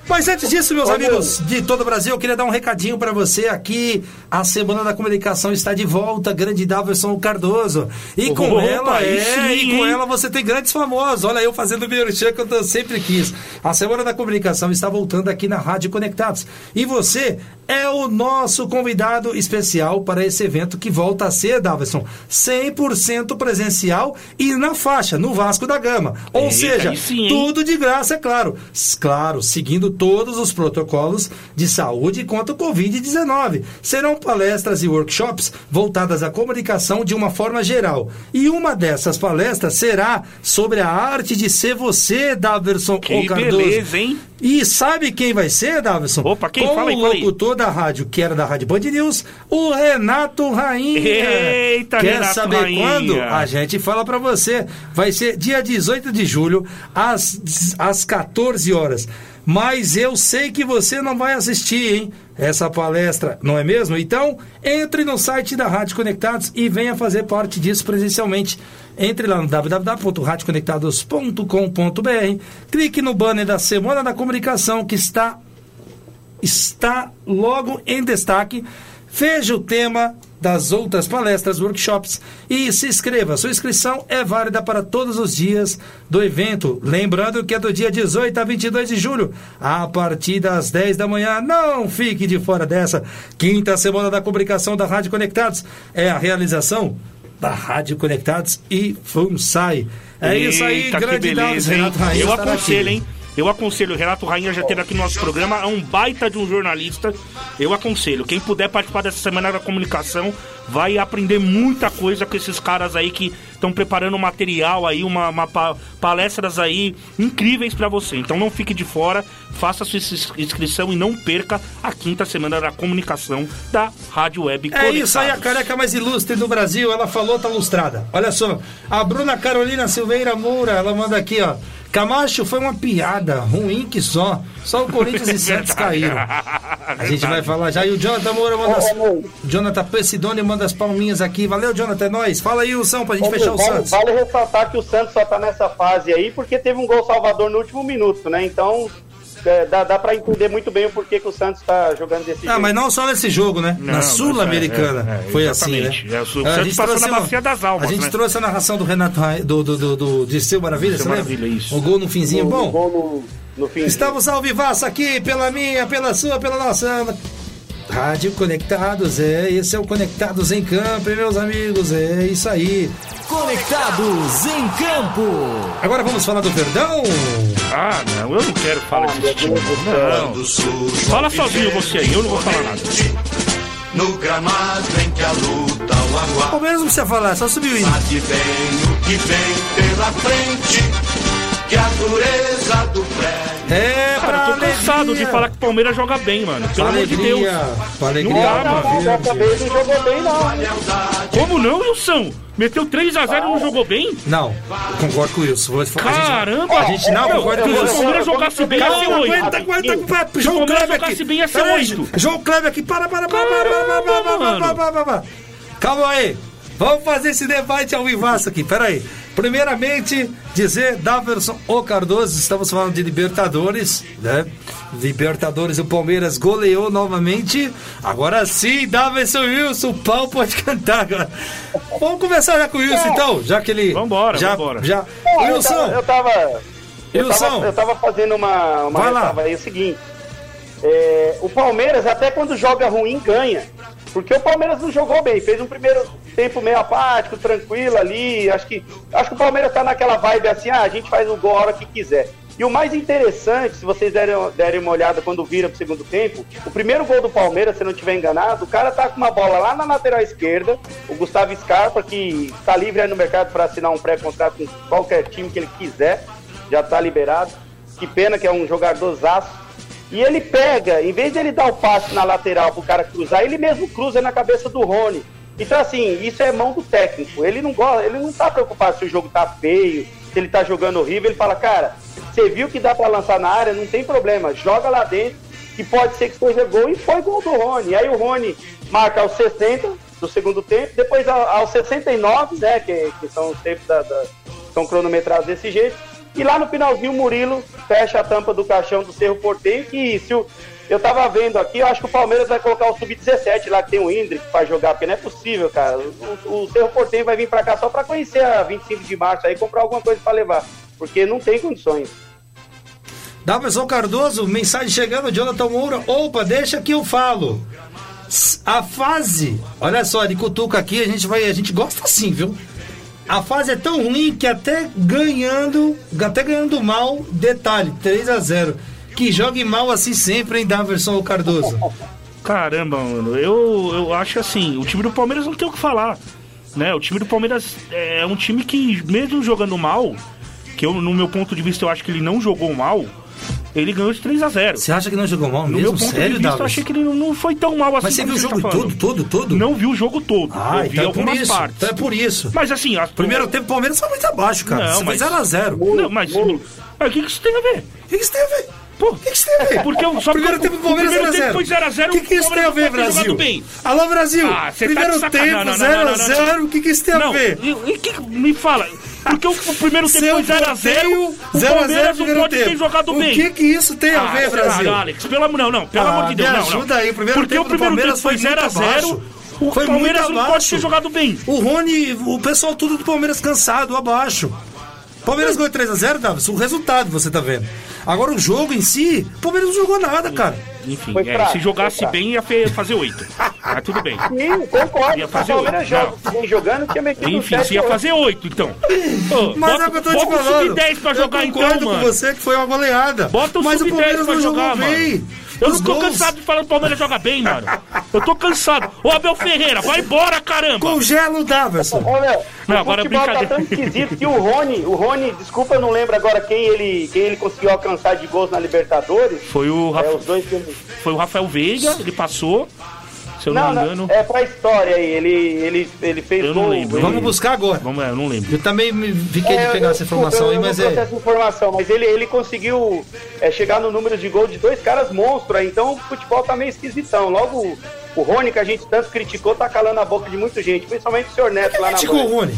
Mas antes disso, meus amigos de todo o Brasil, eu queria dar um recadinho para você aqui. A Semana da Comunicação está de volta, grande Daverson Cardoso. E com ela, é, sim, e com ela você tem grandes famosos. Olha eu fazendo o merchan que eu sempre quis. A Semana da Comunicação está voltando aqui na Rádio Conectados. E você é o nosso convidado especial para esse evento que volta a ser, Daverson, 100% presencial e na faixa, no Vasco da Gama. Ou Eita, seja, aí sim, tudo de graça, é claro. Claro, seguindo todos os protocolos de saúde contra o Covid-19. Serão palestras e workshops voltadas à comunicação de uma forma geral. E uma dessas palestras será sobre a arte de ser você, Daverson Que Cardoso. beleza, hein? E sabe quem vai ser, Davidson? Opa, quem? Com Fala aí, o fala aí. locutor da rádio, que era da Rádio Band News, o Renato Rainha. Eita, Quer Renato saber Rainha. quando? A gente fala pra você. Vai ser dia 18 de julho, às, às 14 horas. Mas eu sei que você não vai assistir, hein? Essa palestra, não é mesmo? Então, entre no site da Rádio Conectados e venha fazer parte disso presencialmente. Entre lá no www.radioconectados.com.br, clique no banner da Semana da Comunicação que está está logo em destaque. Veja o tema das outras palestras, workshops e se inscreva. Sua inscrição é válida para todos os dias do evento. Lembrando que é do dia 18 a 22 de julho, a partir das 10 da manhã. Não fique de fora dessa. Quinta semana da comunicação da Rádio Conectados é a realização da Rádio Conectados e FUNSAI. É isso aí, Eita, grande beleza? Renato Rainha Eu aconselho, hein? Eu aconselho, o Renato Rainha já ter aqui no nosso programa, é um baita de um jornalista. Eu aconselho, quem puder participar dessa semana da comunicação, vai aprender muita coisa com esses caras aí que estão preparando material aí, uma, uma pa- palestras aí incríveis pra você. Então não fique de fora, faça sua ins- inscrição e não perca a quinta semana da comunicação da Rádio Web É isso aí, a Conectados. careca mais ilustre do Brasil. Ela falou, tá lustrada. Olha só, a Bruna Carolina Silveira Moura, ela manda aqui, ó. Camacho foi uma piada, ruim que só. Só o Corinthians e Santos caíram. A gente vai falar já. E o Jonathan Moura manda as... Jonathan Pessidoni manda as palminhas aqui. Valeu, Jonathan, é nóis. Fala aí, Wilson, pra gente fechar o Santos. vale ressaltar que o Santos só tá nessa fase aí porque teve um gol salvador no último minuto, né? Então é, dá, dá pra entender muito bem o porquê que o Santos tá jogando desse Ah, jeito. mas não só nesse jogo, né? Não, Na Sul-Americana. é, é, é, Foi assim, né? É, o Santos gente passou trouxe na bacia das almas, A gente né? trouxe a narração do Renato Ra- do, do, do, do Dirceu Maravilha, Dirceu você lembra? Maravilha, isso. O gol no finzinho. Um Bom, gol no, no fim. Estamos ao vivaço aqui, pela minha, pela sua, pela nossa. Rádio Conectados, é, esse é o Conectados em Campo, hein, meus amigos, é isso aí. Conectados em campo. Agora vamos falar do Verdão? Ah, não, eu não quero falar desse time. Não. Quando surge Fala sozinho você aí, eu não vou falar nada. No gramado em que a luta o aguarda Palmeiras não precisa falar, só subiu o hino. Sabe bem o que vem pela frente Que a dureza do prédio É, Cara, eu tô cansado de falar que o Palmeiras joga bem, mano. Pelo amor de Deus. alegria, pra alegria. Não dá, mano. Não, ver, dessa vez não jogou bem, não. Como não, Wilson? Meteu 3x0 e não jogou bem? Não, concordo com o Wilson. Caramba! A gente não concorda com Se o. Palmeiras jogasse bem, ia ser Calma, 8. aguenta, aguenta, aguenta. João Palmeiras Kleber jogasse aqui. bem, ia ser Pera aí, oito. João Kleber aqui, para, para, para, para, para, para, para, para, mano. para, para, para. Calma aí. Vamos fazer esse debate ao vivaço aqui, pera aí. Primeiramente, dizer Daverson O Cardoso, estamos falando de Libertadores, né? Libertadores, o Palmeiras goleou novamente. Agora sim, Daverson Wilson, o pau pode cantar agora. Vamos começar já com o Wilson, então, já que ele. Vambora, já, vambora. Já. Eu Wilson, tava, eu tava, eu Wilson. tava, eu tava fazendo uma, uma Vai lá. aí, o seguinte. é, o Palmeiras, até quando joga ruim, ganha. Porque o Palmeiras não jogou bem, fez um primeiro tempo meio apático, tranquilo ali. Acho que, acho que o Palmeiras tá naquela vibe assim, ah, a gente faz o gol a hora que quiser. E o mais interessante, se vocês derem, derem uma olhada quando vira pro segundo tempo, o primeiro gol do Palmeiras, se não estiver enganado, o cara tá com uma bola lá na lateral esquerda, o Gustavo Scarpa, que está livre aí no mercado para assinar um pré-contrato com qualquer time que ele quiser, já tá liberado. Que pena que é um jogadorzaço. E ele pega, em vez de ele dar o passe na lateral pro cara cruzar, ele mesmo cruza na cabeça do Rony. Então, assim, isso é mão do técnico. Ele não gosta, ele não tá preocupado se o jogo tá feio, se ele tá jogando horrível. Ele fala, cara, você viu que dá pra lançar na área, não tem problema, joga lá dentro, que pode ser que seja gol. E foi gol do Rony. Aí o Rony marca aos 60 do segundo tempo, depois ao- aos 69, né, que, que são os tempos da, da- são cronometrados desse jeito. E lá no finalzinho o Murilo fecha a tampa do caixão do Cerro Porteiro, que se o, eu tava vendo aqui, eu acho que o Palmeiras vai colocar o Sub-17 lá, que tem o Hendrick pra jogar, porque não é possível, cara. O, o Cerro Porteiro vai vir pra cá só pra conhecer a 25 de março aí, comprar alguma coisa pra levar, porque não tem condições. Daverson Cardoso, mensagem chegando, Jonathan Moura. Opa, deixa que eu falo. A fase, olha só, de cutuca aqui, a gente vai, a gente gosta assim, viu? A fase é tão ruim que até ganhando, até ganhando mal, detalhe, 3 a 0 Que jogue mal assim sempre, hein, Daverson Cardoso. Caramba, mano, eu, eu acho assim, o time do Palmeiras não tem o que falar. Né? O time do Palmeiras é um time que, mesmo jogando mal, que eu, no meu ponto de vista, eu acho que ele não jogou mal, ele ganhou de 3 a 0 Você acha que não jogou mal No meu mesmo? ponto Sério, de vista, eu Daverson? achei que ele não foi tão mal assim Mas você viu o você jogo tá todo, todo, todo? Não vi o jogo todo. Ah, eu vi então é por algumas isso. partes. Então é por isso. Mas assim, a... Primeiro tempo, o Palmeiras foi muito abaixo, cara. Não, Você mas- foi 0x0. Não, mas. Mas o que, que isso tem a ver? O que que isso tem a ver? Pô, O que que isso tem a ver? Porque o- só primeiro tempo o- do Palmeiras o primeiro 0x0. tempo foi 0 a 0, O que, que isso o tem a ver, ter Brasil? jogado bem. Alô, Brasil! Ah, tá primeiro sacanagem. tempo, Não, não, não, não, não, 0x0. O que, que isso tem a ver? e, que, me fala, porque o, o primeiro tempo Seu foi 0x0, o Palmeiras não pode ter tempo. jogado o bem. que que isso tem a Ah, ver, Brasil? Alex, pelo amor, não, não, pelo Ah, amor de Deus, me não, não. ajuda aí, o primeiro Porque tempo o primeiro Palmeiras tempo foi foi muito 0x0, abaixo. o Palmeiras não pode ter jogado bem. O Rony, o pessoal tudo do Palmeiras cansado, abaixo. Palmeiras ganhou 3x0, Davis. O resultado você tá vendo. Agora o jogo em si, o Palmeiras não jogou nada, cara. Enfim, é, fraco, se jogasse bem ia fazer 8. Mas tudo bem. Sim, concordo. Ia fazer Palmeiras oito, joga, vem jogando, tinha metido um Enfim, você ia oito. fazer 8, então. Ô, Mas bota, é o que eu tô te bota o falando. sub-10 pra jogar eu então, concordo mano. com você que foi uma goleada. Bota o Mas o sub-10 Palmeiras pra não jogar, jogou bem. Eu Os não tô gols. cansado de falar que o Palmeiras joga bem, mano. Eu tô cansado. Ô, Abel Ferreira, vai embora, caramba. Congela o Daverson. Olha, Não, o agora é futebol tá brincadeira. tão esquisito que o Rony, o Rony, desculpa, eu não lembro agora quem ele, quem ele conseguiu alcançar de gols na Libertadores. Foi o, É, Rafa- os dois que- foi o Rafael Veiga, ele passou. Se eu não, Não, me engano. é pra história aí. Ele, ele, ele fez Eu não gol. lembro. Vamos buscar agora. Vamos, é, eu não lembro. Eu também me fiquei É, de pegar eu- essa informação eu- aí, eu mas é. essa informação, mas ele, ele conseguiu é, chegar no número de gol de dois caras monstros aí, então o futebol tá meio esquisitão. Logo, o- Rony, que a gente tanto criticou, tá calando a boca de muita gente, principalmente o senhor Neto lá na Criticou o. Rony?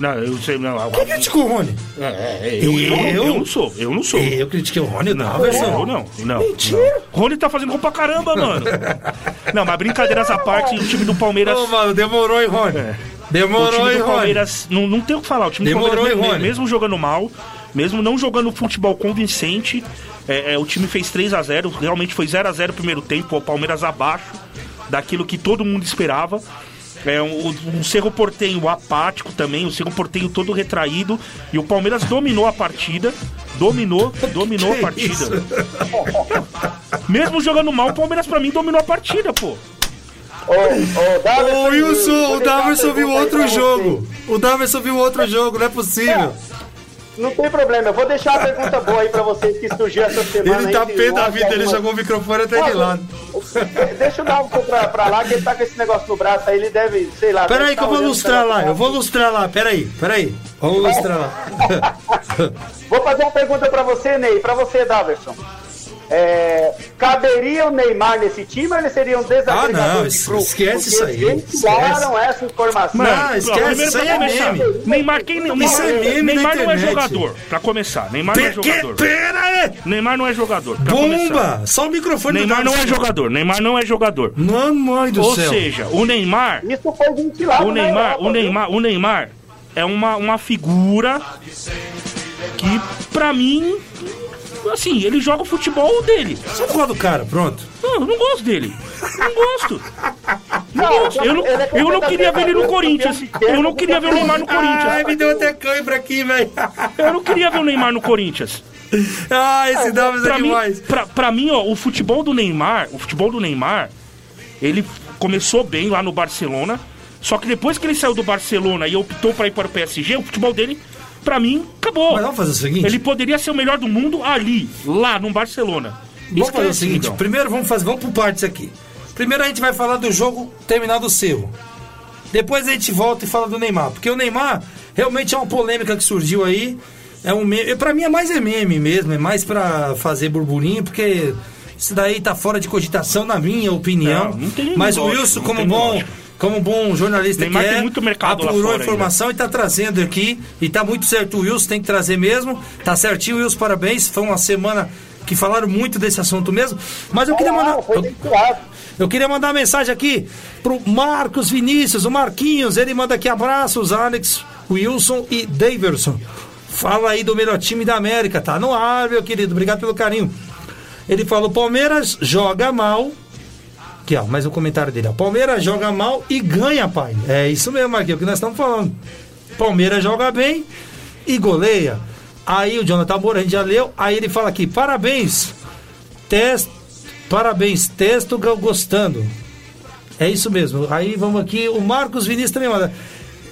Não, eu sei, não. Quem criticou o Rony? É, é, eu, eu, Eu? eu não sou, eu não sou. Eu critiquei o Rony, Não, não, não, Daverson. não, não. Mentira. não. Rony tá fazendo gol pra caramba, mano. Não, mas brincadeiras à parte, o time do Palmeiras. Ô, mano, demorou, hein, Rony? É. O Demorou, time hein, do Rony? Palmeiras, não, não tem o que falar. O time Demorou, do Palmeiras, hein, me- Rony? mesmo jogando mal, mesmo não jogando futebol convincente, é, é, o time fez 3 a 0 Realmente foi 0 a 0 o primeiro tempo. O Palmeiras abaixo daquilo que todo mundo esperava. É um, um Cerro Portenho apático também, o Cerro Portenho todo retraído. E o Palmeiras dominou a partida. Dominou, dominou a Que partida. isso? Mesmo jogando mal, o Palmeiras pra mim dominou a partida, pô. Ô, ô, Daverson, Ô, Wilson, o uma Daverson viu outro jogo. O Daverson viu outro jogo, não é possível. Não tem problema, eu vou deixar uma pergunta boa aí pra vocês que surgiu essa semana. Ele tá pé da vida, ele jogou o microfone até de lado. Deixa eu dar um pra, pra lá, que ele tá com esse negócio no braço aí, ele deve, sei lá. Pera deve aí que tá eu vou olhando lustrar lá, eu vou lustrar lá, pera aí, pera aí. Vamos lustrar lá. Vou fazer uma pergunta pra você, Ney, pra você, Daverson. É, caberia o Neymar nesse time ou eles seriam desagregadores Ah, não, de grupo? esquece isso aí, tiraram essa informação. Mano, ó, esquece, primeiro isso aí é começar, meme. Neymar, quem, Neymar, Isso é meme Neymar não é jogador, pra começar. Neymar não é Pe- que- jogador. Pera aí! Neymar não é jogador. Pra começar. Bomba! Só o microfone Neymar do não é jogador. Neymar não é jogador. Mamãe do Ou céu. seja, o Neymar, Isso foi ventilado o Neymar, Europa, o? Neymar, o Neymar é uma, uma figura que pra mim assim, ele joga o futebol dele. Só por causa do cara, pronto. Não, eu não gosto dele. Não gosto. Não Não, gosto. Eu não, é eu não queria ver ele no Corinthians. Eu não queria ver o Neymar no Ai, Corinthians. me deu até cãibra aqui, velho. Eu não queria ver o Neymar no Corinthians. Ah, esse Daverson é mim, demais. pra, pra mim, ó, o futebol do Neymar, o futebol do Neymar, ele começou bem lá no Barcelona. Só que depois que ele saiu do Barcelona e optou pra ir para o PSG, o futebol dele, pra mim, acabou. Mas vamos fazer o seguinte? Ele poderia ser o melhor do mundo ali, lá no Barcelona. Vamos fazer o seguinte, então. primeiro vamos fazer, vamos por partes aqui. Primeiro a gente vai falar do jogo terminal do Cerro. Depois a gente volta e fala do Neymar, porque o Neymar realmente é uma polêmica que surgiu aí. É um meme, para mim é mais é meme mesmo, é mais pra fazer burburinho, porque isso daí tá fora de cogitação na minha opinião. Não, não Mas o Wilson, como bom, lógica. Como bom jornalista Neymar que é, tem muito mercado lá apurou fora a informação e tá trazendo aqui e tá muito certo o Wilson, tem que trazer mesmo. Tá certinho, Wilson, parabéns. Foi uma semana que falaram muito desse assunto mesmo, mas eu queria mandar eu- eu queria mandar uma mensagem aqui pro Marcos Vinícius, o Marquinhos. Ele manda aqui abraços, Alex, Wilson e Daverson. Fala aí do melhor time da América. Tá no ar, meu querido. Obrigado pelo carinho. Ele falou: Palmeiras joga mal. Aqui, ó, mais um comentário dele. Ó. Palmeiras joga mal e ganha, pai. É isso mesmo, aqui, é o que nós estamos falando. Palmeiras joga bem e goleia. Aí o Jonathan Moura, a gente já leu. Aí ele fala aqui: parabéns. Test, parabéns, texto go- gostando. É isso mesmo. Aí vamos aqui. O Marcos Vinícius também manda.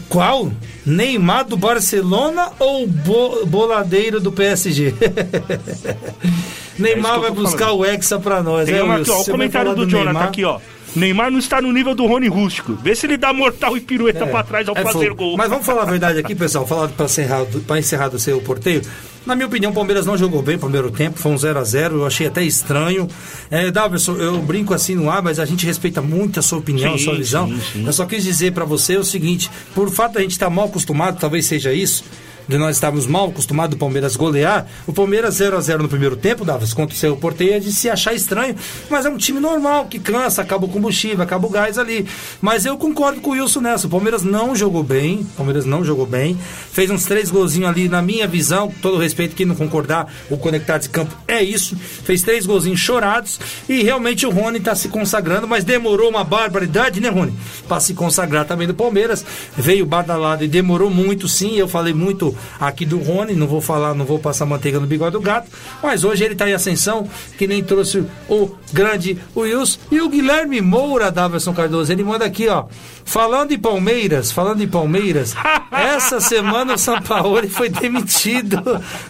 Qual? Neymar do Barcelona ou Bo- Boladeiro do PSG? Neymar É que eu vai buscar falando. o Hexa pra nós. Tem é, uma aqui, ó, o comentário falar do, Jonathan Neymar? aqui, ó. Neymar não está no nível do Rony Rústico. Vê se ele dá mortal e pirueta pra trás ao É fazer fogo. gol. Mas vamos falar a verdade aqui, pessoal. Falar para encerrar, pra encerrar do seu porteio. Na minha opinião, o Palmeiras não jogou bem no primeiro tempo, foi um 0 a 0 Eu achei até estranho. É, Daverson, eu brinco assim no ar, mas a gente respeita muito a sua opinião, a Sim, sua visão. sim, sim. Eu só quis dizer para você o seguinte: por fato da gente estar mal acostumado, talvez seja isso. De nós estarmos mal acostumados do Palmeiras golear, o Palmeiras 0 a 0 no primeiro tempo, Davos, contra o seu porteio, é de se achar estranho, mas é um time normal, que cansa, acaba o combustível, acaba o gás ali. Mas eu concordo com o Wilson nessa. O Palmeiras não jogou bem, o Palmeiras não jogou bem. Fez uns três golzinhos ali, na minha visão, todo respeito, quem não concordar, o conectado de campo é isso. Fez três golzinhos chorados e realmente o Rony está se consagrando, mas demorou uma barbaridade, né, Rony? Para se consagrar também do Palmeiras. Veio badalado e demorou muito, sim. Eu falei muito aqui do Rony, não vou falar, não vou passar manteiga no bigode do gato, mas hoje ele tá em ascensão, que nem trouxe o grande Wilson e o Guilherme Moura, Daverson Cardoso, ele manda aqui, ó, falando em Palmeiras, falando em Palmeiras, essa semana o Sampaoli foi demitido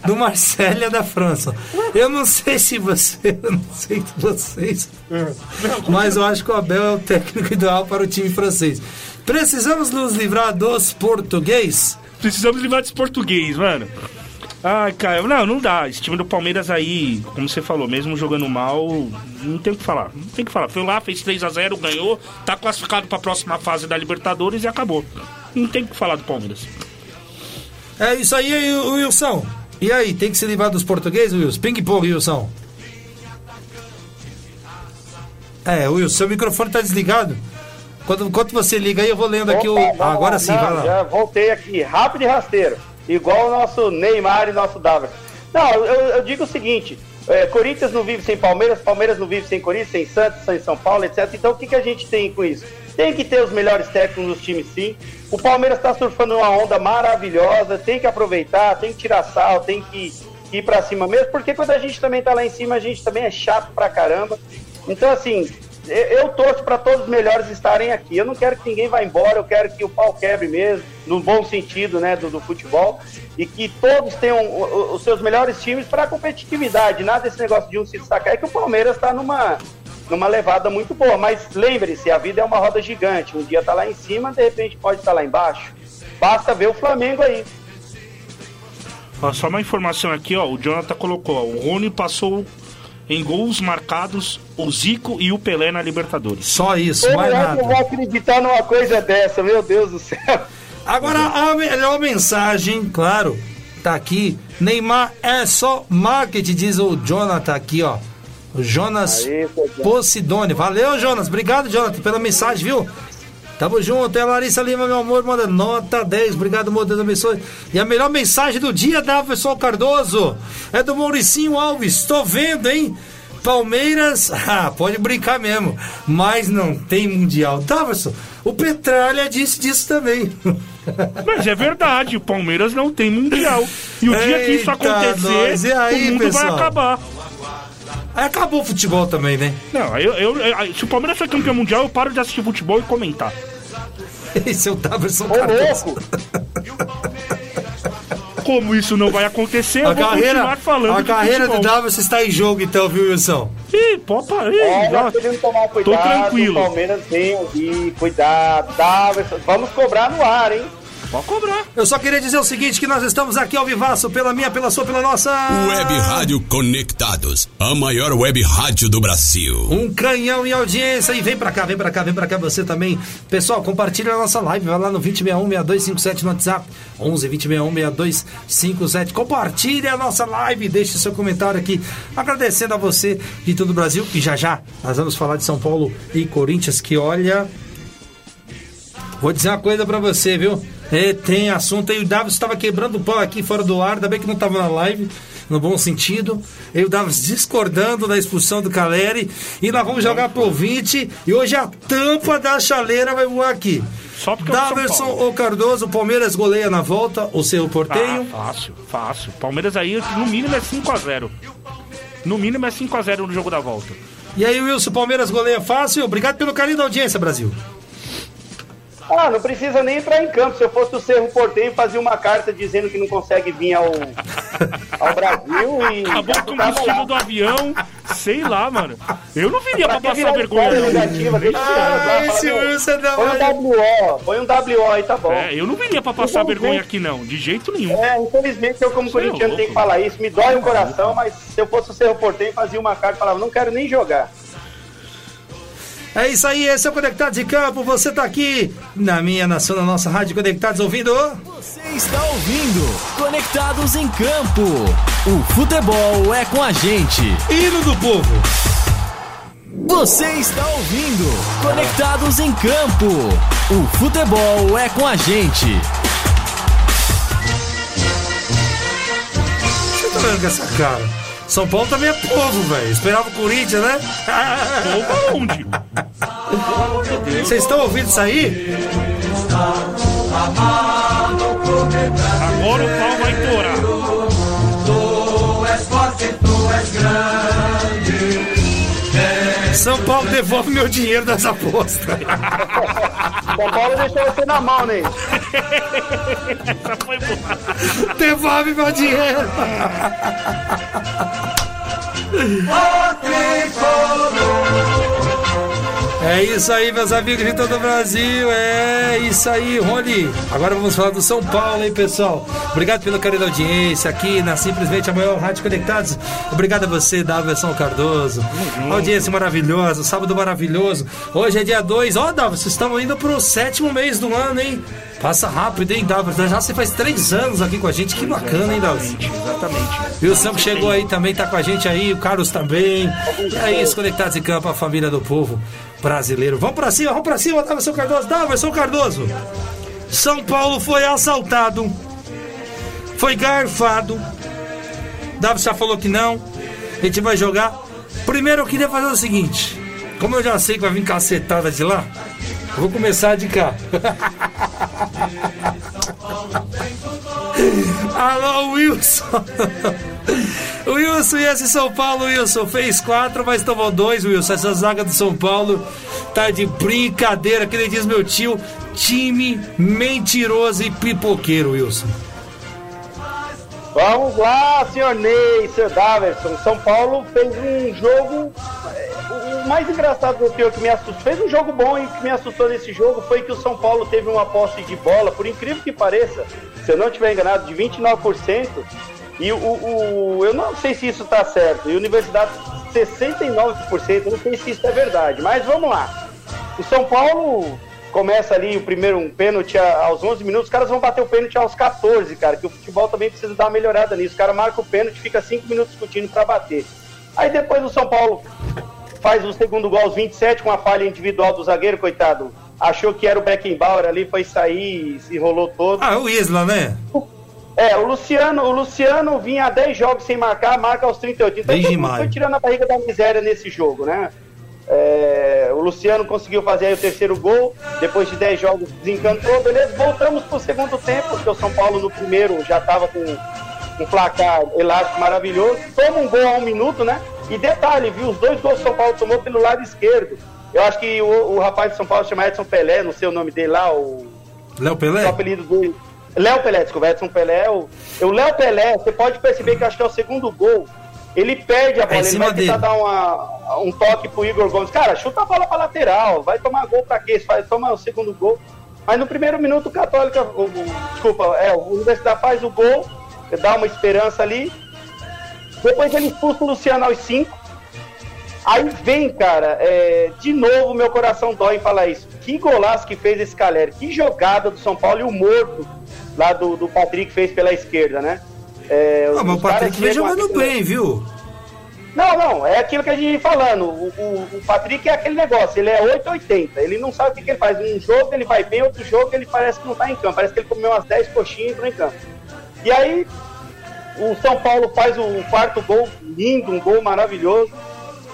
do Marsella da França. Eu não sei se você, eu não sei se vocês, mas eu acho que o Abel é o técnico ideal para o time francês. Precisamos nos livrar dos português? Precisamos livrar desse português, mano. Ai, cara, não, não dá. Esse time do Palmeiras aí, como você falou, mesmo jogando mal, não tem o que falar. Não tem o que falar. Foi lá, fez 3 a 0 ganhou, tá classificado pra próxima fase da Libertadores e acabou. Não tem o que falar do Palmeiras. É isso aí, Wilson. E aí, tem que se livrar dos portugueses, Wilson? Ping-pong, Wilson. É, Wilson, seu microfone tá desligado? Quando, enquanto você liga aí, eu vou lendo aqui Opa, o. vamos agora sim, Não, vai lá. Já voltei aqui, rápido e rasteiro. Igual o nosso Neymar e nosso David. Não, eu, eu digo o seguinte: é, Corinthians não vive sem Palmeiras, Palmeiras não vive sem Corinthians, sem Santos, sem São Paulo, etc. Então o que, que a gente tem com isso? Tem que ter os melhores técnicos nos times, sim. O Palmeiras está surfando uma onda maravilhosa, tem que aproveitar, tem que tirar sal, tem que ir pra cima mesmo, porque quando a gente também tá lá em cima, a gente também é chato pra caramba. Então, assim, eu- torço para todos os melhores estarem aqui. Eu não quero que ninguém vá embora, eu quero que o pau quebre mesmo, no bom sentido né, do, do futebol, e que todos tenham os seus melhores times para competitividade. Nada desse negócio de um se destacar. É que o Palmeiras está numa, numa levada muito boa, mas lembre-se, a vida é uma roda gigante. Um dia tá lá em cima, de repente pode estar lá embaixo. Basta ver o Flamengo aí. Só uma informação aqui, ó. O Jonathan colocou, ó, o Rony passou em gols marcados o Zico e o Pelé na Libertadores. Só isso, Eu mais não nada. vou acreditar numa coisa dessa, meu Deus do céu. Agora, a melhor mensagem, claro, tá aqui. Neymar é só marketing, diz o Jonathan aqui, ó. O Jonas. Posidone. Valeu, Jonas. Obrigado, Jonathan, pela mensagem, viu? Tamo junto. É a Larissa Lima, meu amor, manda nota 10. Obrigado, amor, Deus abençoe. E a melhor mensagem do dia da pessoal Cardoso é do Mauricinho Alves. Tô vendo, hein? Palmeiras, ah, pode brincar mesmo, mas não tem mundial. Daverson, o Petralha disse disso também. Mas é verdade, o Palmeiras não tem mundial. E o dia que isso Eita, acontecer, nós. E aí, o mundo pessoal? vai acabar. Aí acabou o futebol também, né? Não, eu, eu- eu- se o Palmeiras for campeão mundial, eu paro de assistir futebol e comentar. Esse é o Daverson Ô, Cardoso. louco! Como isso não vai acontecer, eu A vou carreira, continuar falando a de carreira do futebol. Daverson está em jogo, então, viu, Wilson? Ih, para aí, É, devemos tomar cuidado. tranquilo. O Palmeiras tem ali, cuidado. Tá, vamos cobrar no ar, hein? Pode cobrar. Eu só queria dizer o seguinte, que nós estamos aqui ao vivaço, pela minha, pela sua, pela nossa... Web Rádio Conectados, a maior web rádio do Brasil. Um canhão em audiência e vem pra cá, vem pra cá, vem pra cá você também. Pessoal, compartilha a nossa live, vai lá no 2061-6257 no WhatsApp, 11 2061-6257. Compartilha a nossa live, deixe seu comentário aqui, agradecendo a você de todo o Brasil. E já já, nós vamos falar de São Paulo e Corinthians, que olha... Vou dizer uma coisa pra você, viu? É, tem assunto aí. O Davis estava quebrando o pau aqui fora do ar, ainda bem que não estava na live, no bom sentido. E o Davis discordando da expulsão do Caleri. E nós vamos jogar pro ouvinte. E hoje a tampa da chaleira vai voar aqui. Só porque Daverson ou Cardoso, o Palmeiras goleia na volta, o seu Ah, porteio. fácil, fácil. Palmeiras aí, no mínimo, é 5x0. No mínimo é 5x0 no jogo da volta. E aí, Wilson, Palmeiras goleia fácil. Obrigado pelo carinho da audiência, Brasil. Ah, não precisa nem entrar em campo. Se eu fosse o Cerro Porteio, fazia uma carta dizendo que não consegue vir ao, ao Brasil e. Acabou o combustível lá. do avião, sei lá, mano. Eu não viria pra, Pra passar vergonha, não. negativa ano? Ah, esse Wilson é da Põe um. WO, põe um WO aí, tá bom. É, eu não viria pra passar Eu vergonha ver. aqui, não. De jeito nenhum. É, infelizmente eu como Você é corintiano louco. tenho que falar isso, me dói o coração, mas se eu fosse o Cerro Porteio, fazia uma carta e falava, não quero nem jogar. É isso aí, esse é o Conectados em Campo. Você tá aqui na minha, na sua, na nossa Rádio Conectados ouvindo. Você está ouvindo Conectados em Campo. O futebol é com a gente. Hino do Povo. Você está ouvindo Conectados em Campo. O futebol é com a gente. Você tá vendo com essa cara? São Paulo também é povo, velho. Esperava o Corinthians, né? Povo aonde? Vocês estão ouvindo isso aí? Agora o pau vai torar. Tu és forte, tu és grande. São Paulo devolve meu dinheiro das apostas. São Paulo deixou você na mão, Ney. Boa. Devolve meu dinheiro. É isso aí, meus amigos de todo o Brasil. É isso aí, Rony. Agora vamos falar do São Paulo, hein, pessoal? Obrigado pelo carinho da audiência aqui na simplesmente a maior Rádio Conectados. Obrigado a você, Daverson Cardoso. Audiência maravilhosa, sábado maravilhoso. Hoje é dia 2. Ó, Daverson, estamos indo pro sétimo mês do ano, hein? Passa rápido, hein, Daverson? Já você faz três anos aqui com a gente. Que bacana, hein, Daverson? Exatamente. E o Sam que chegou aí também tá com a gente aí, o Carlos também. É isso, Conectados em Campo, a família do povo brasileiro. Vamos pra cima, vamos pra cima, Daverson Cardoso, Daverson Cardoso. São Paulo foi assaltado, foi garfado. Daverson já falou que não, a gente vai jogar. Primeiro eu queria fazer o seguinte, como eu já sei que vai vir cacetada de lá, eu vou começar de cá. Alô, Wilson! Wilson, e esse São Paulo, Wilson? Fez quatro, mas tomou dois, Wilson. Essa zaga do São Paulo tá de brincadeira, que ele diz meu tio, time mentiroso e pipoqueiro, Wilson. Vamos lá, senhor Ney, senhor Daverson. São Paulo fez um jogo. é, O mais engraçado do que, que me assustou, fez um jogo bom e o que me assustou nesse jogo foi que o São Paulo teve uma posse de bola, por incrível que pareça, se eu não estiver enganado, de 29%. E o, o- eu não sei se isso está certo. E a Universidade 69%, eu não sei se isso é verdade. Mas vamos lá. O São Paulo começa ali o primeiro um pênalti a- aos 11 minutos, os caras vão bater o pênalti aos 14, cara, que o futebol também precisa dar uma melhorada nisso. O cara marca o pênalti, fica 5 minutos discutindo para bater. Aí depois o São Paulo faz o segundo gol aos 27 com uma falha individual do zagueiro, coitado. Achou que era o Beckenbauer ali, foi sair, se enrolou todo. Ah, o Isla, né? É, o Luciano, o Luciano vinha há 10 jogos sem marcar, marca aos 38. Então Desde todo maio. foi tirando a barriga da miséria nesse jogo, né? É, o Luciano conseguiu fazer aí o terceiro gol, depois de 10 jogos desencantou, beleza, voltamos pro segundo tempo, porque o São Paulo no primeiro já estava com um placar elástico maravilhoso, toma um gol a um minuto, né? E detalhe, viu, os dois gols que o São Paulo tomou pelo lado esquerdo. Eu acho que o, o rapaz de São Paulo chama Edson Pelé, não sei o nome dele lá, o Léo o Pelé? apelido do Léo Pelé, desculpa, Edson Pelé. O, o Léo Pelé, você pode perceber que acho que é o segundo gol. Ele perde a bola, em ele vai tentar dele. dar uma, um toque pro Igor Gomes. Cara, chuta a bola pra lateral, vai tomar gol pra quê? Vai tomar o segundo gol. Mas no primeiro minuto o Católica, o, o- desculpa, é, o Universidade faz o gol, dá uma esperança ali. Depois ele expulsa o Luciano aos 5. Aí vem, cara, é, de novo meu coração dói em falar isso. Que golaço que fez esse Caleri, que jogada do São Paulo e o morto lá do, do Patrick fez pela esquerda, né? É, Ah, mas o Patrick vem jogando aqui- bem, viu? Não, não, é aquilo que a gente vem falando. O, o- o Patrick é aquele negócio, ele é 880, ele não sabe o que, que ele faz. Um jogo ele vai bem, outro jogo ele parece que não tá em campo, parece que ele comeu umas 10 coxinhas e entrou em campo. E aí, o São Paulo faz o quarto gol lindo, um gol maravilhoso.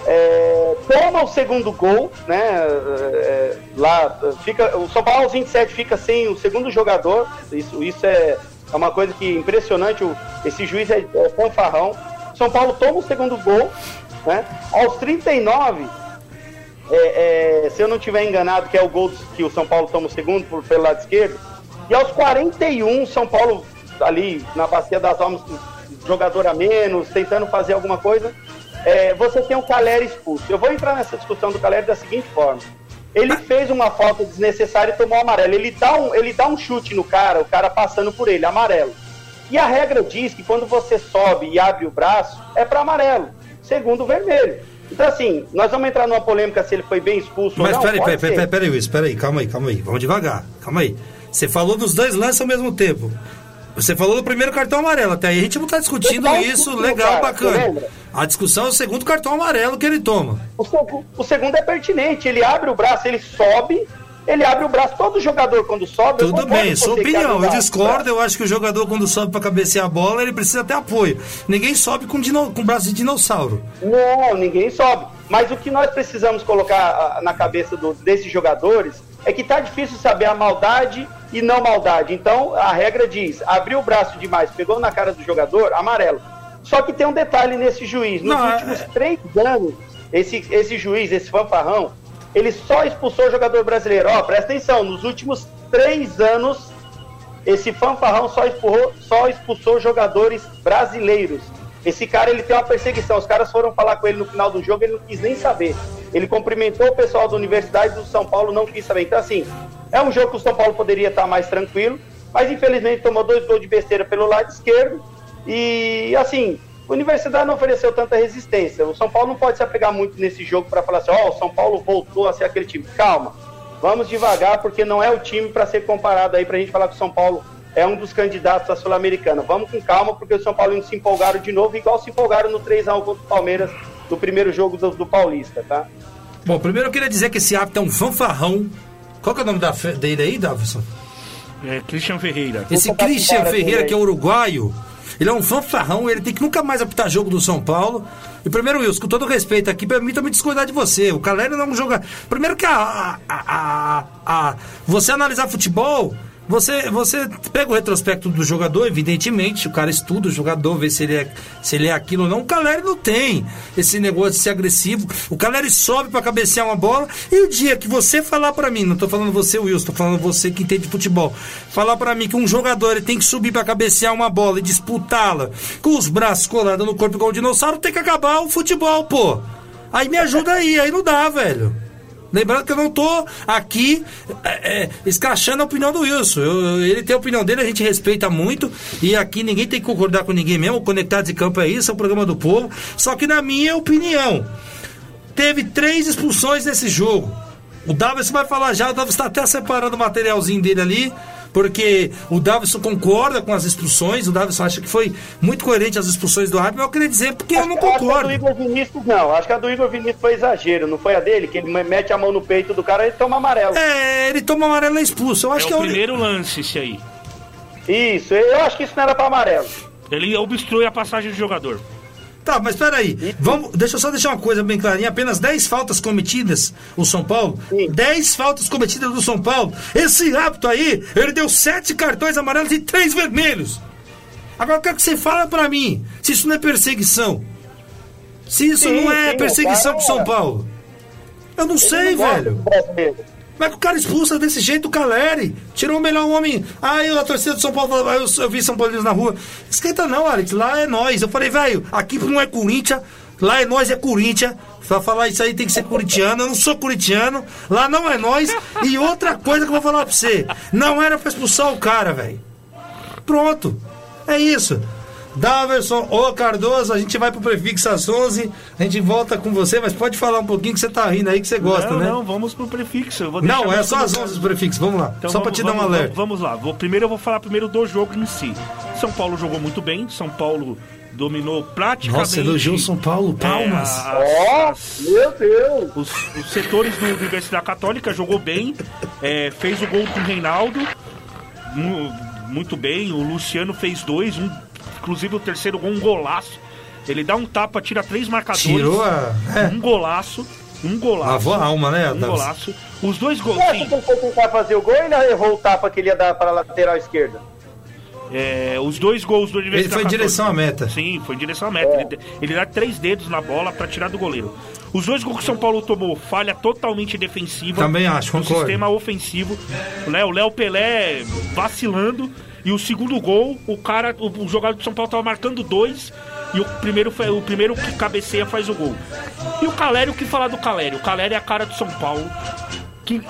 É, toma o segundo gol, né? é, lá fica o São Paulo aos 27 fica sem o segundo jogador. Isso, isso é, é uma coisa que impressionante. O, esse juiz é, é fanfarrão. São Paulo toma o segundo gol, né? Aos 39, é, é, se eu não tiver enganado, que é o gol que o São Paulo toma o segundo por, pelo lado esquerdo. E aos 41, São Paulo ali na bacia das almas, jogador a menos, tentando fazer alguma coisa. É, você tem o Caleri expulso. Eu vou entrar nessa discussão do Caleri da seguinte forma. Ele fez uma falta desnecessária e tomou amarelo. Ele dá, um, ele dá um chute no cara, o cara passando por ele, amarelo. E a regra diz que quando você sobe e abre o braço, é para amarelo, segundo o vermelho. Então, assim, nós vamos entrar numa polêmica se ele foi bem expulso Mas ou não. pode peraí, peraí, peraí, peraí, peraí, calma aí, calma aí, vamos devagar, calma aí. Você falou dos dois lances ao mesmo tempo. Você falou do primeiro cartão amarelo, até aí a gente não tá discutindo tava isso, discutindo, legal, cara, bacana. A discussão é o segundo cartão amarelo que ele toma. O, o segundo é pertinente, ele abre o braço, ele sobe, ele abre o braço. Todo jogador, quando sobe. Tudo bem, sua opinião, eu discordo, tá? eu acho que o jogador quando sobe pra cabecear a bola, ele precisa ter apoio. Ninguém sobe com, com braço de dinossauro. Não, ninguém sobe. Mas o que nós precisamos colocar ah, na cabeça do- desses jogadores é que tá difícil saber a maldade e não maldade. Então a regra diz: abriu o braço demais, pegou na cara do jogador, amarelo. Só que tem um detalhe nesse juiz: nos Não, é- últimos três anos, esse, esse juiz, esse fanfarrão, ele só expulsou jogador brasileiro. Ó, presta atenção, nos últimos três anos, esse fanfarrão só expulsou, só expulsou jogadores brasileiros. Esse cara, ele tem uma perseguição. Os caras foram falar com ele no final do jogo, ele não quis nem saber. Ele cumprimentou o pessoal da Universidade do São Paulo, não quis saber. Então, assim, é um jogo que o São Paulo poderia estar mais tranquilo, mas infelizmente tomou dois gols de besteira pelo lado esquerdo. E, assim, a Universidade não ofereceu tanta resistência. O São Paulo não pode se apegar muito nesse jogo para falar assim: ó, oh, o São Paulo voltou a ser aquele time. Calma, vamos devagar, porque não é o time para ser comparado aí, para a gente falar que o São Paulo é um dos candidatos à Sul-Americana. Vamos com calma, porque o São Paulo se empolgaram de novo, igual se empolgaram no 3x1 contra o Palmeiras do primeiro jogo do, do, Paulista, tá? Bom, primeiro eu queria dizer que esse hábito é um fanfarrão. Qual que é o nome da, dele aí, Davison? É Christian Ferreira. Esse Christian Ferreira, que é uruguaio, ele é um fanfarrão, ele tem que nunca mais apitar jogo do São Paulo. E primeiro, Wilson, com todo respeito aqui, permita me discordar de você. O Caleri não é um jogador. Primeiro que a, a, a, a, você analisar futebol você, você pega o retrospecto do jogador, evidentemente, o cara estuda o jogador, vê se ele é, se ele é aquilo ou não. O Caleri não tem esse negócio de ser agressivo. O Caleri sobe para cabecear uma bola e o dia que você falar para mim, não tô falando você, Wilson, tô falando você que entende futebol, falar para mim que um jogador ele tem que subir para cabecear uma bola e disputá-la com os braços colados no corpo igual um dinossauro, tem que acabar o futebol, pô. Aí me ajuda aí, aí não dá, velho. Lembrando que eu não tô aqui é, é, escrachando a opinião do Wilson. Eu, ele tem a opinião dele, a gente respeita muito. E aqui ninguém tem que concordar com ninguém mesmo. Conectados de Campo é isso, é o programa do povo. Só que na minha opinião, teve três expulsões nesse jogo. O Davis vai falar já, o Davis está até separando o materialzinho dele ali porque o Davison concorda com as expulsões, o Davison acha que foi muito coerente as expulsões do árbitro, mas eu queria dizer porque acho, eu não concordo. Acho que a do Igor Vinícius não, acho que a do Igor Vinícius foi exagero, não foi a dele, que ele mete a mão no peito do cara e toma amarelo. É, ele toma amarelo e é expulso. Eu acho é que o é o primeiro lance esse aí. Isso, eu acho que isso não era para amarelo. Ele obstrui a passagem do jogador. Tá, mas peraí. Vamos, deixa eu só deixar uma coisa bem clarinha. Apenas 10 faltas cometidas o São Paulo. Sim. 10 faltas cometidas do São Paulo. Esse hábito aí, ele deu 7 cartões amarelos e 3 vermelhos. Agora eu quero que você fale pra mim se isso não é perseguição. Se isso sim, não é perseguição cara, pro São Paulo. Eu não sei, não velho. É que o cara expulsa desse jeito o Caleri? Tirou o melhor homem. Ah, eu, a torcida do São Paulo, eu, eu vi São Paulo na rua. Esquenta não, Alex, lá é nós. Eu falei, velho, aqui não é Corinthians, lá é nós, é Corinthians. Pra falar isso aí tem que ser corintiano. Eu não sou corintiano, lá não é nós. E outra coisa que eu vou falar pra você: não era pra expulsar o cara, velho. Pronto. É isso. Daverson ou Cardoso, a gente vai pro prefixo às 11, a gente volta com você, mas pode falar um pouquinho que você tá rindo aí, que você gosta, não, né? Não, vamos pro prefixo. não, é só às 11 os prefixos, vamos lá. Então, só vamos, pra te vamos, dar um alerta. Vamos, lá, vou, primeiro eu vou falar primeiro do jogo em si. São Paulo jogou muito bem, São Paulo dominou praticamente. Nossa, elogiou São Paulo, palmas. É, as, oh, meu Deus! Os, os, setores do Universidade Católica jogou bem, é, fez o gol com o Reinaldo, muito bem. O Luciano fez dois, um Inclusive o terceiro gol, um golaço. Ele dá um tapa, tira três marcadores. Tirou a... É. Um golaço. Um golaço. Lavou a alma, né? Um golaço. Os dois gols. Você acha que ele foi tentar fazer o gol e ele errou o tapa que ele ia dar para a lateral esquerda? É, os dois gols do Ele foi em direção à meta. Sim, foi em direção à meta. É. Ele, ele, dá três dedos na bola para tirar do goleiro. Os dois gols que o São Paulo tomou, falha totalmente defensiva. Também acho, concordo. sistema ofensivo. O Léo Pelé vacilando. E o segundo gol, o cara, o, o jogador do São Paulo tava marcando dois. E o primeiro, o primeiro que cabeceia faz o gol. E o Calério, o que falar do Calério? O Calério é a cara do São Paulo. Que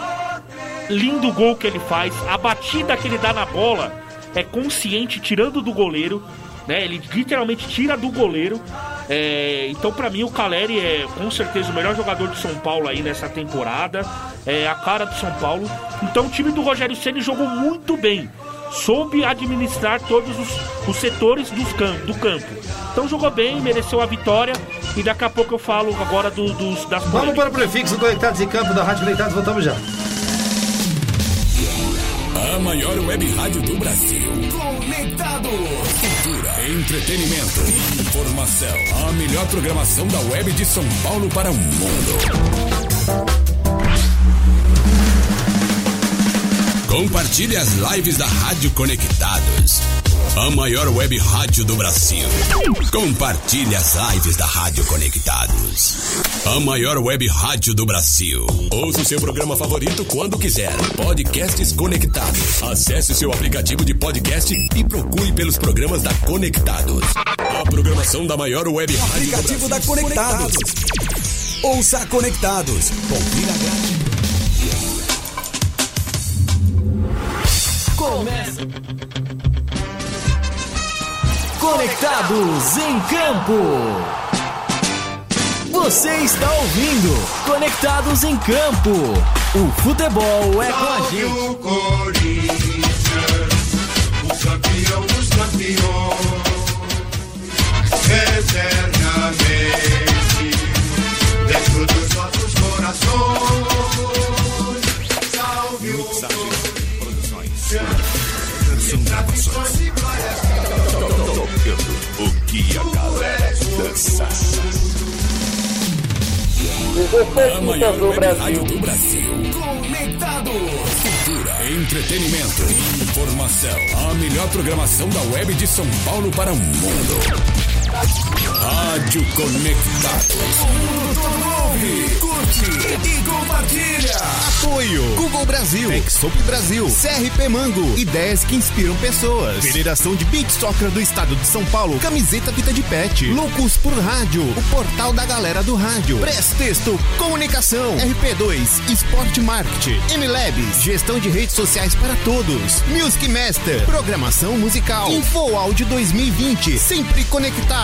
lindo gol que ele faz. A batida que ele dá na bola é consciente, tirando do goleiro. Né? Ele literalmente tira do goleiro. É, então, para mim, o Caleri é com certeza o melhor jogador de São Paulo aí nessa temporada. É a cara do São Paulo. Então, o time do Rogério Ceni jogou muito bem soube administrar todos os, os setores dos camp, do campo. Então jogou bem, mereceu a vitória e daqui a pouco eu falo agora do, dos, das Vamos para o prefixo Conectados em Campo da Rádio Conectados, voltamos já. A maior web rádio do Brasil. Conectado. Cultura, entretenimento, informação. A melhor programação da web de São Paulo para o mundo. Compartilhe as lives da Rádio Conectados. A maior web rádio do Brasil. Compartilhe as lives da Rádio Conectados. A maior web rádio do Brasil. Ouça o seu programa favorito quando quiser. Podcasts Conectados. Acesse o seu aplicativo de podcast e procure pelos programas da Conectados. A programação da maior web rádio Aplicativo do da Brasil. Conectados. Ouça Conectados. Confira grátis. Começa. Conectados em Campo. Você está ouvindo Conectados em Campo. O futebol é com a gente. o Corinthians, o campeão dos campeões. Eternamente, dentro dos nossos corações. Dança. A maior do Brasil. rádio do Brasil. Conectados. Cultura, entretenimento, informação. A melhor programação da web de São Paulo para o mundo. Rádio Conectados. Curte e compartilha. Apoio. Google Brasil, Exop Brasil, CRP Mango, ideias que inspiram pessoas. Federação de Beach Soccer do Estado de São Paulo, camiseta Vita de Pet, Loucos por Rádio, o portal da galera do rádio, Press Texto, Comunicação, RP2, Esporte Marketing, MLabs, gestão de redes sociais para todos, Music Master, programação musical, Info Áudio 2020, sempre conectado.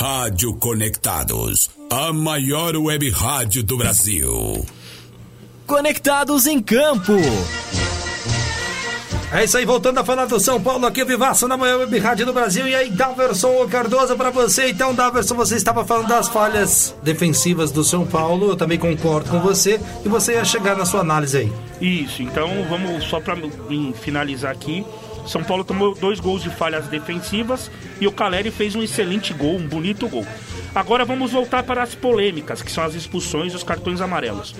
Rádio Conectados, a maior web rádio do Brasil. Conectados em Campo. É isso aí, voltando a falar do São Paulo aqui, Vivaço na maior web rádio do Brasil. E aí, Daverson Cardoso pra você. Então, Daverson, você estava falando das falhas defensivas do São Paulo. Eu também concordo com você. E você ia chegar na sua análise aí. Isso, então vamos só para finalizar aqui. São Paulo tomou dois gols de falhas defensivas e o Caleri fez um excelente gol, um bonito gol. Agora vamos voltar para as polêmicas, que são as expulsões e os cartões amarelos.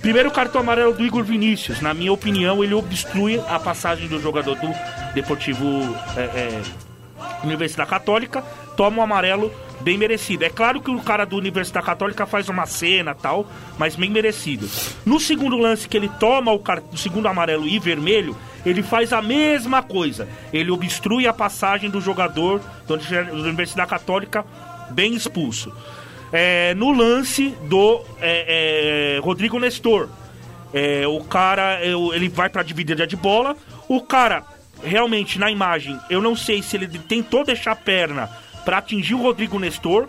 Primeiro cartão amarelo do Igor Vinícius. Na minha opinião, ele obstrui a passagem do jogador do Deportivo é, é, Universidade Católica, toma um amarelo bem merecido. É claro que o cara do Universidade Católica faz uma cena tal, mas bem merecido. No segundo lance que ele toma o, segundo amarelo e vermelho, ele faz a mesma coisa. Ele obstrui a passagem do jogador do da Universidade Católica bem expulso. É, no lance do é, é, Rodrigo Nestor, é, o cara, eu- ele vai pra dividida de bola. O cara, realmente, na imagem, eu não sei se ele tentou deixar a perna pra atingir o Rodrigo Nestor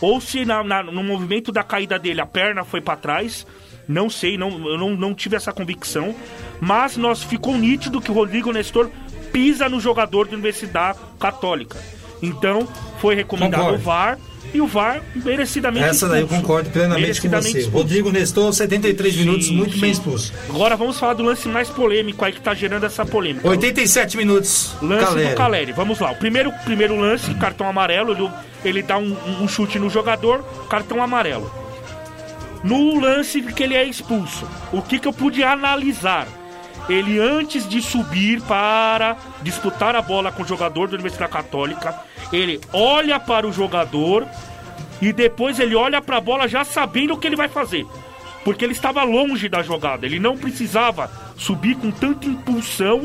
ou se na- na- no movimento da caída dele a perna foi pra trás. Não sei, não, eu não, não tive essa convicção. Mas nós ficou nítido que o Rodrigo Nestor pisa no jogador da Universidade Católica. Então, foi recomendado Concordo. o VAR e o VAR merecidamente Essa daí eu concordo plenamente com você. expulso. Rodrigo Nestor, 73 minutos, Sim, muito sim. bem expulso. Agora vamos falar do lance mais polêmico aí que tá gerando essa polêmica. 87 minutos, Lance Caleri. do Caleri, vamos lá. O primeiro, primeiro lance, cartão amarelo, ele, ele dá um, um chute no jogador, cartão amarelo. No lance que ele é expulso, o que, que eu pude analisar? Ele, antes de subir para disputar a bola com o jogador da Universidade Católica, ele olha para o jogador e depois ele olha para a bola já sabendo o que ele vai fazer. Porque ele estava longe da jogada, ele não precisava subir com tanta impulsão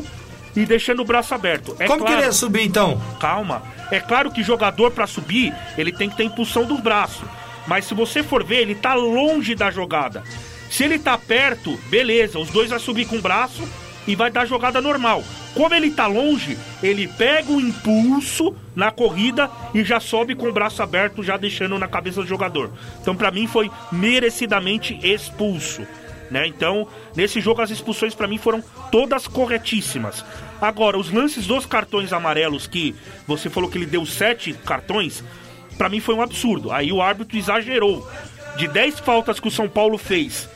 e deixando o braço aberto. É Como que claro- ele ia subir então? Calma. É claro que jogador pra subir, ele tem que ter impulsão do braço. Mas se você for ver, ele tá longe da jogada. Se ele tá perto, beleza, os dois vai subir com o braço e vai dar jogada normal. Como ele tá longe, ele pega o impulso na corrida e já sobe com o braço aberto, já deixando na cabeça do jogador. Então, pra mim, foi merecidamente expulso. Né? Então, nesse jogo as expulsões pra mim foram todas corretíssimas. Agora, os lances dos cartões amarelos que você falou que ele deu sete cartões, pra mim foi um absurdo. Aí o árbitro exagerou. De 10 faltas que o São Paulo fez,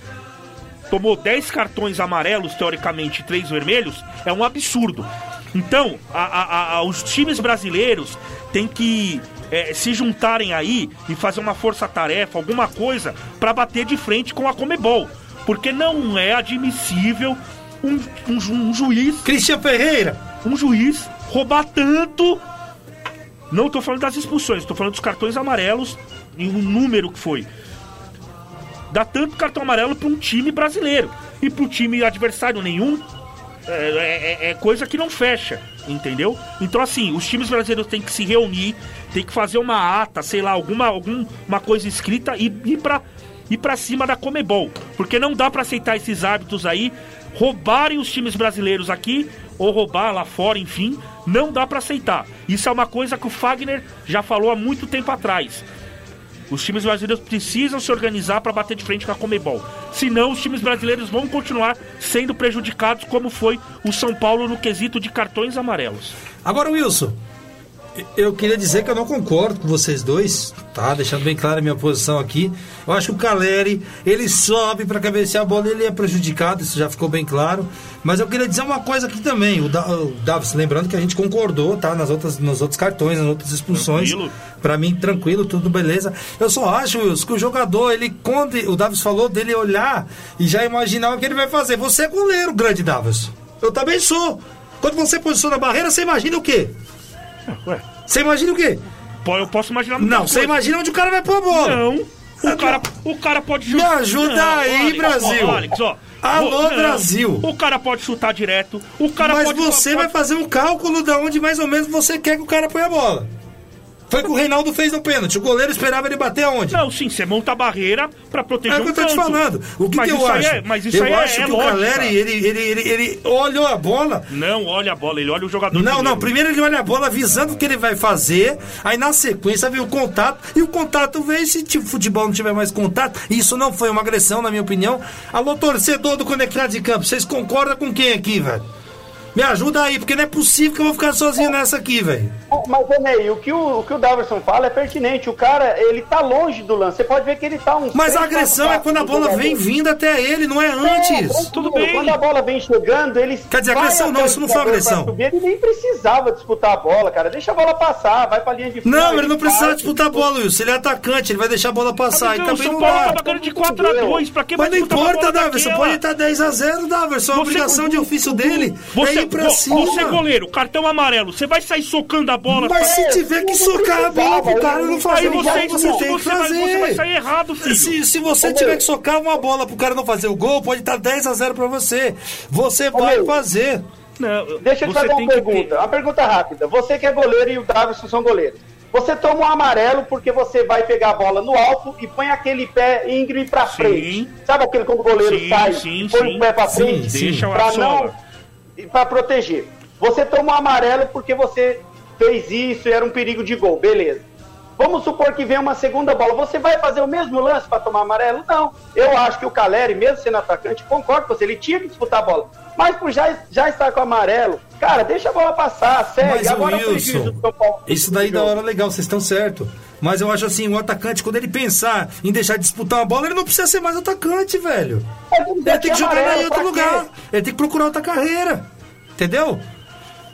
tomou 10 cartões amarelos, teoricamente, e 3 vermelhos, é um absurdo. Então, a- a- a- os times brasileiros têm que é, se juntarem aí e fazer uma força-tarefa, alguma coisa, pra bater de frente com a Comebol. Porque não é admissível um, um um juiz. Cristian Ferreira! Um juiz roubar tanto. Não tô falando das expulsões, tô falando dos cartões amarelos e o número que foi. Dá tanto cartão amarelo pra um time brasileiro. E pro time adversário nenhum, é, é- é coisa que não fecha, entendeu? Então, assim, os times brasileiros têm que se reunir, tem que fazer uma ata, sei lá, alguma, alguma coisa escrita e ir pra, ir pra cima da Comebol. Porque não dá pra aceitar esses hábitos aí, roubarem os times brasileiros aqui, ou roubar lá fora, enfim, não dá pra aceitar. Isso é uma coisa que o Fagner já falou há muito tempo atrás. Os times brasileiros precisam se organizar para bater de frente com a Comebol. Senão, os times brasileiros vão continuar sendo prejudicados, como foi o São Paulo no quesito de cartões amarelos. Agora, Wilson, eu queria dizer que eu não concordo com vocês dois, tá? Deixando bem clara a minha posição aqui. Eu acho que o Caleri, ele sobe para cabecear a bola, ele é prejudicado, isso já ficou bem claro. Mas eu queria dizer uma coisa aqui também, o, da, o Davis, lembrando que a gente concordou, tá? Nas outras, nos outros cartões, nas outras expulsões. Tranquilo. Pra mim, tranquilo, tudo beleza. Eu só acho, Wilson, que o jogador, ele, quando o Davis falou dele olhar e já imaginar o que ele vai fazer. Você é goleiro, grande Davis. Eu também sou. Quando você posiciona a barreira, você imagina o quê? Ué, Você imagina o quê? pô, eu posso imaginar Não, você imagina onde o cara vai pôr a bola. Não, o cara, o cara pode Me ajuda aí, Brasil. Ó, Alex, ó. Alô, Não, Brasil. O cara pode chutar direto, o cara Mas pode... você vai fazer um cálculo de onde mais ou menos você quer que o cara ponha a bola. Foi o que o Reinaldo fez no pênalti. O goleiro esperava ele bater aonde? Não, sim, você monta a barreira pra proteger É o que eu tô te falando. O que, mas que eu acho? É, mas isso eu aí é- acho é, que o. Caleri, ele, ele, ele, ele olhou a bola. Não olha a bola, ele olha o jogador Não, primeiro. não. Primeiro ele olha a bola avisando o que ele vai fazer. Aí na sequência vem o contato. E o contato veio. Se tipo, futebol não tiver mais contato, isso não foi uma agressão, na minha opinião. Alô, torcedor do Conectado de Campo, vocês concordam com quem aqui, velho? Me ajuda aí, porque não é possível que eu vou ficar sozinho nessa aqui, velho. Mas, ô Ney, o que o, o que o Daverson fala é pertinente. O cara, ele tá longe do lance. Você pode ver que ele tá uns. Mas a agressão é quando a bola vem vindo até ele, não é É, antes. Tudo tranquilo. bem. Quando a bola vem chegando, ele. Quer dizer, agressão não, isso não foi agressão. subir, Ele nem precisava disputar a bola, cara. Deixa a bola passar, vai pra linha de fundo. Não, ele não precisa faz. disputar a bola, Wilson. Ele é atacante, ele vai deixar a bola passar. E Amigão, o também São não Paulo dá. tava ganhando de 4x2, pra que Mas não importa, Daverson. Pode estar 10x0, Daverson. A Você- obrigação de ofício dele Você, é ir pra cima. você é goleiro, cartão amarelo, você vai sair socando a bola. Mas se tiver que socar a bola pro cara não fazer aí o gol, você, você tem que vai, você vai fazer. sair errado, filho. Se, se você tiver que socar uma bola pro cara não fazer o gol, pode estar 10x0 pra você. Você vai meu, fazer. Não, Deixa eu te fazer uma pergunta. ter- Uma pergunta rápida. Você que é goleiro e o Davidson são goleiros. Você toma um amarelo porque você vai pegar a bola no alto e põe aquele pé íngreme pra Sim. frente. Sabe aquele quando o goleiro Sim, sai sim, e põe sim. o pé pra Sim, frente? sim. Deixa a Pra não. Pra proteger. Você toma um amarelo porque você fez isso e era um perigo de gol. Beleza. Vamos supor que vem uma segunda bola. Você vai fazer o mesmo lance para tomar amarelo? Não. Eu acho que o Caleri, mesmo sendo atacante, concordo com você. Ele tinha que disputar a bola. Mas por já, já estar com o amarelo, cara, deixa a bola passar, segue. Mas Agora Wilson, isso daí da hora legal, vocês estão certo. Mas eu acho assim, o atacante, quando ele pensar em deixar de disputar uma bola, ele não precisa ser mais atacante, velho. Ele tem que jogar em outro lugar. Ele tem que procurar outra carreira. Entendeu?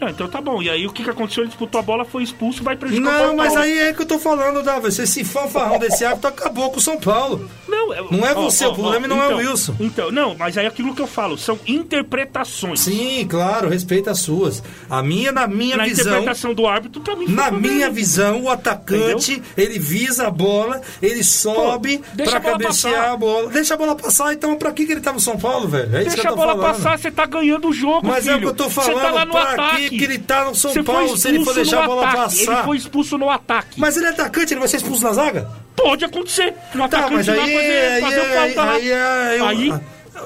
Não, então tá bom. E aí o que, que aconteceu? Ele disputou a bola, foi expulso, vai prejudicar o Não, São mas Paulo. aí é que eu tô falando, Davi. Esse fanfarrão desse hábito acabou com o São Paulo. Não, Não é você, o problema não é o então, Wilson. Então, não, mas aí aquilo que eu falo, são interpretações. Sim, claro, respeita as suas. A minha, na minha Na visão. interpretação do árbitro, pra mim foi Na minha visão, o atacante, ele visa a bola, ele sobe deixa pra a cabecear passar. a bola. Deixa a bola passar, então pra que, que ele tá no São Paulo, velho? É Deixa a bola falando. passar, você tá ganhando o jogo, Mas filho. é o que eu tô falando, Você tá lá no pra ataque. Que que ele tá no São Você Paulo se ele for deixar no a bola ataque. passar? Ele foi expulso no ataque. Mas ele é atacante, ele vai ser expulso na zaga? Pode acontecer. Um Tá, atacante mas aí, fazer, aí, fazer o aí, falta lá. aí, aí, eu- Aí,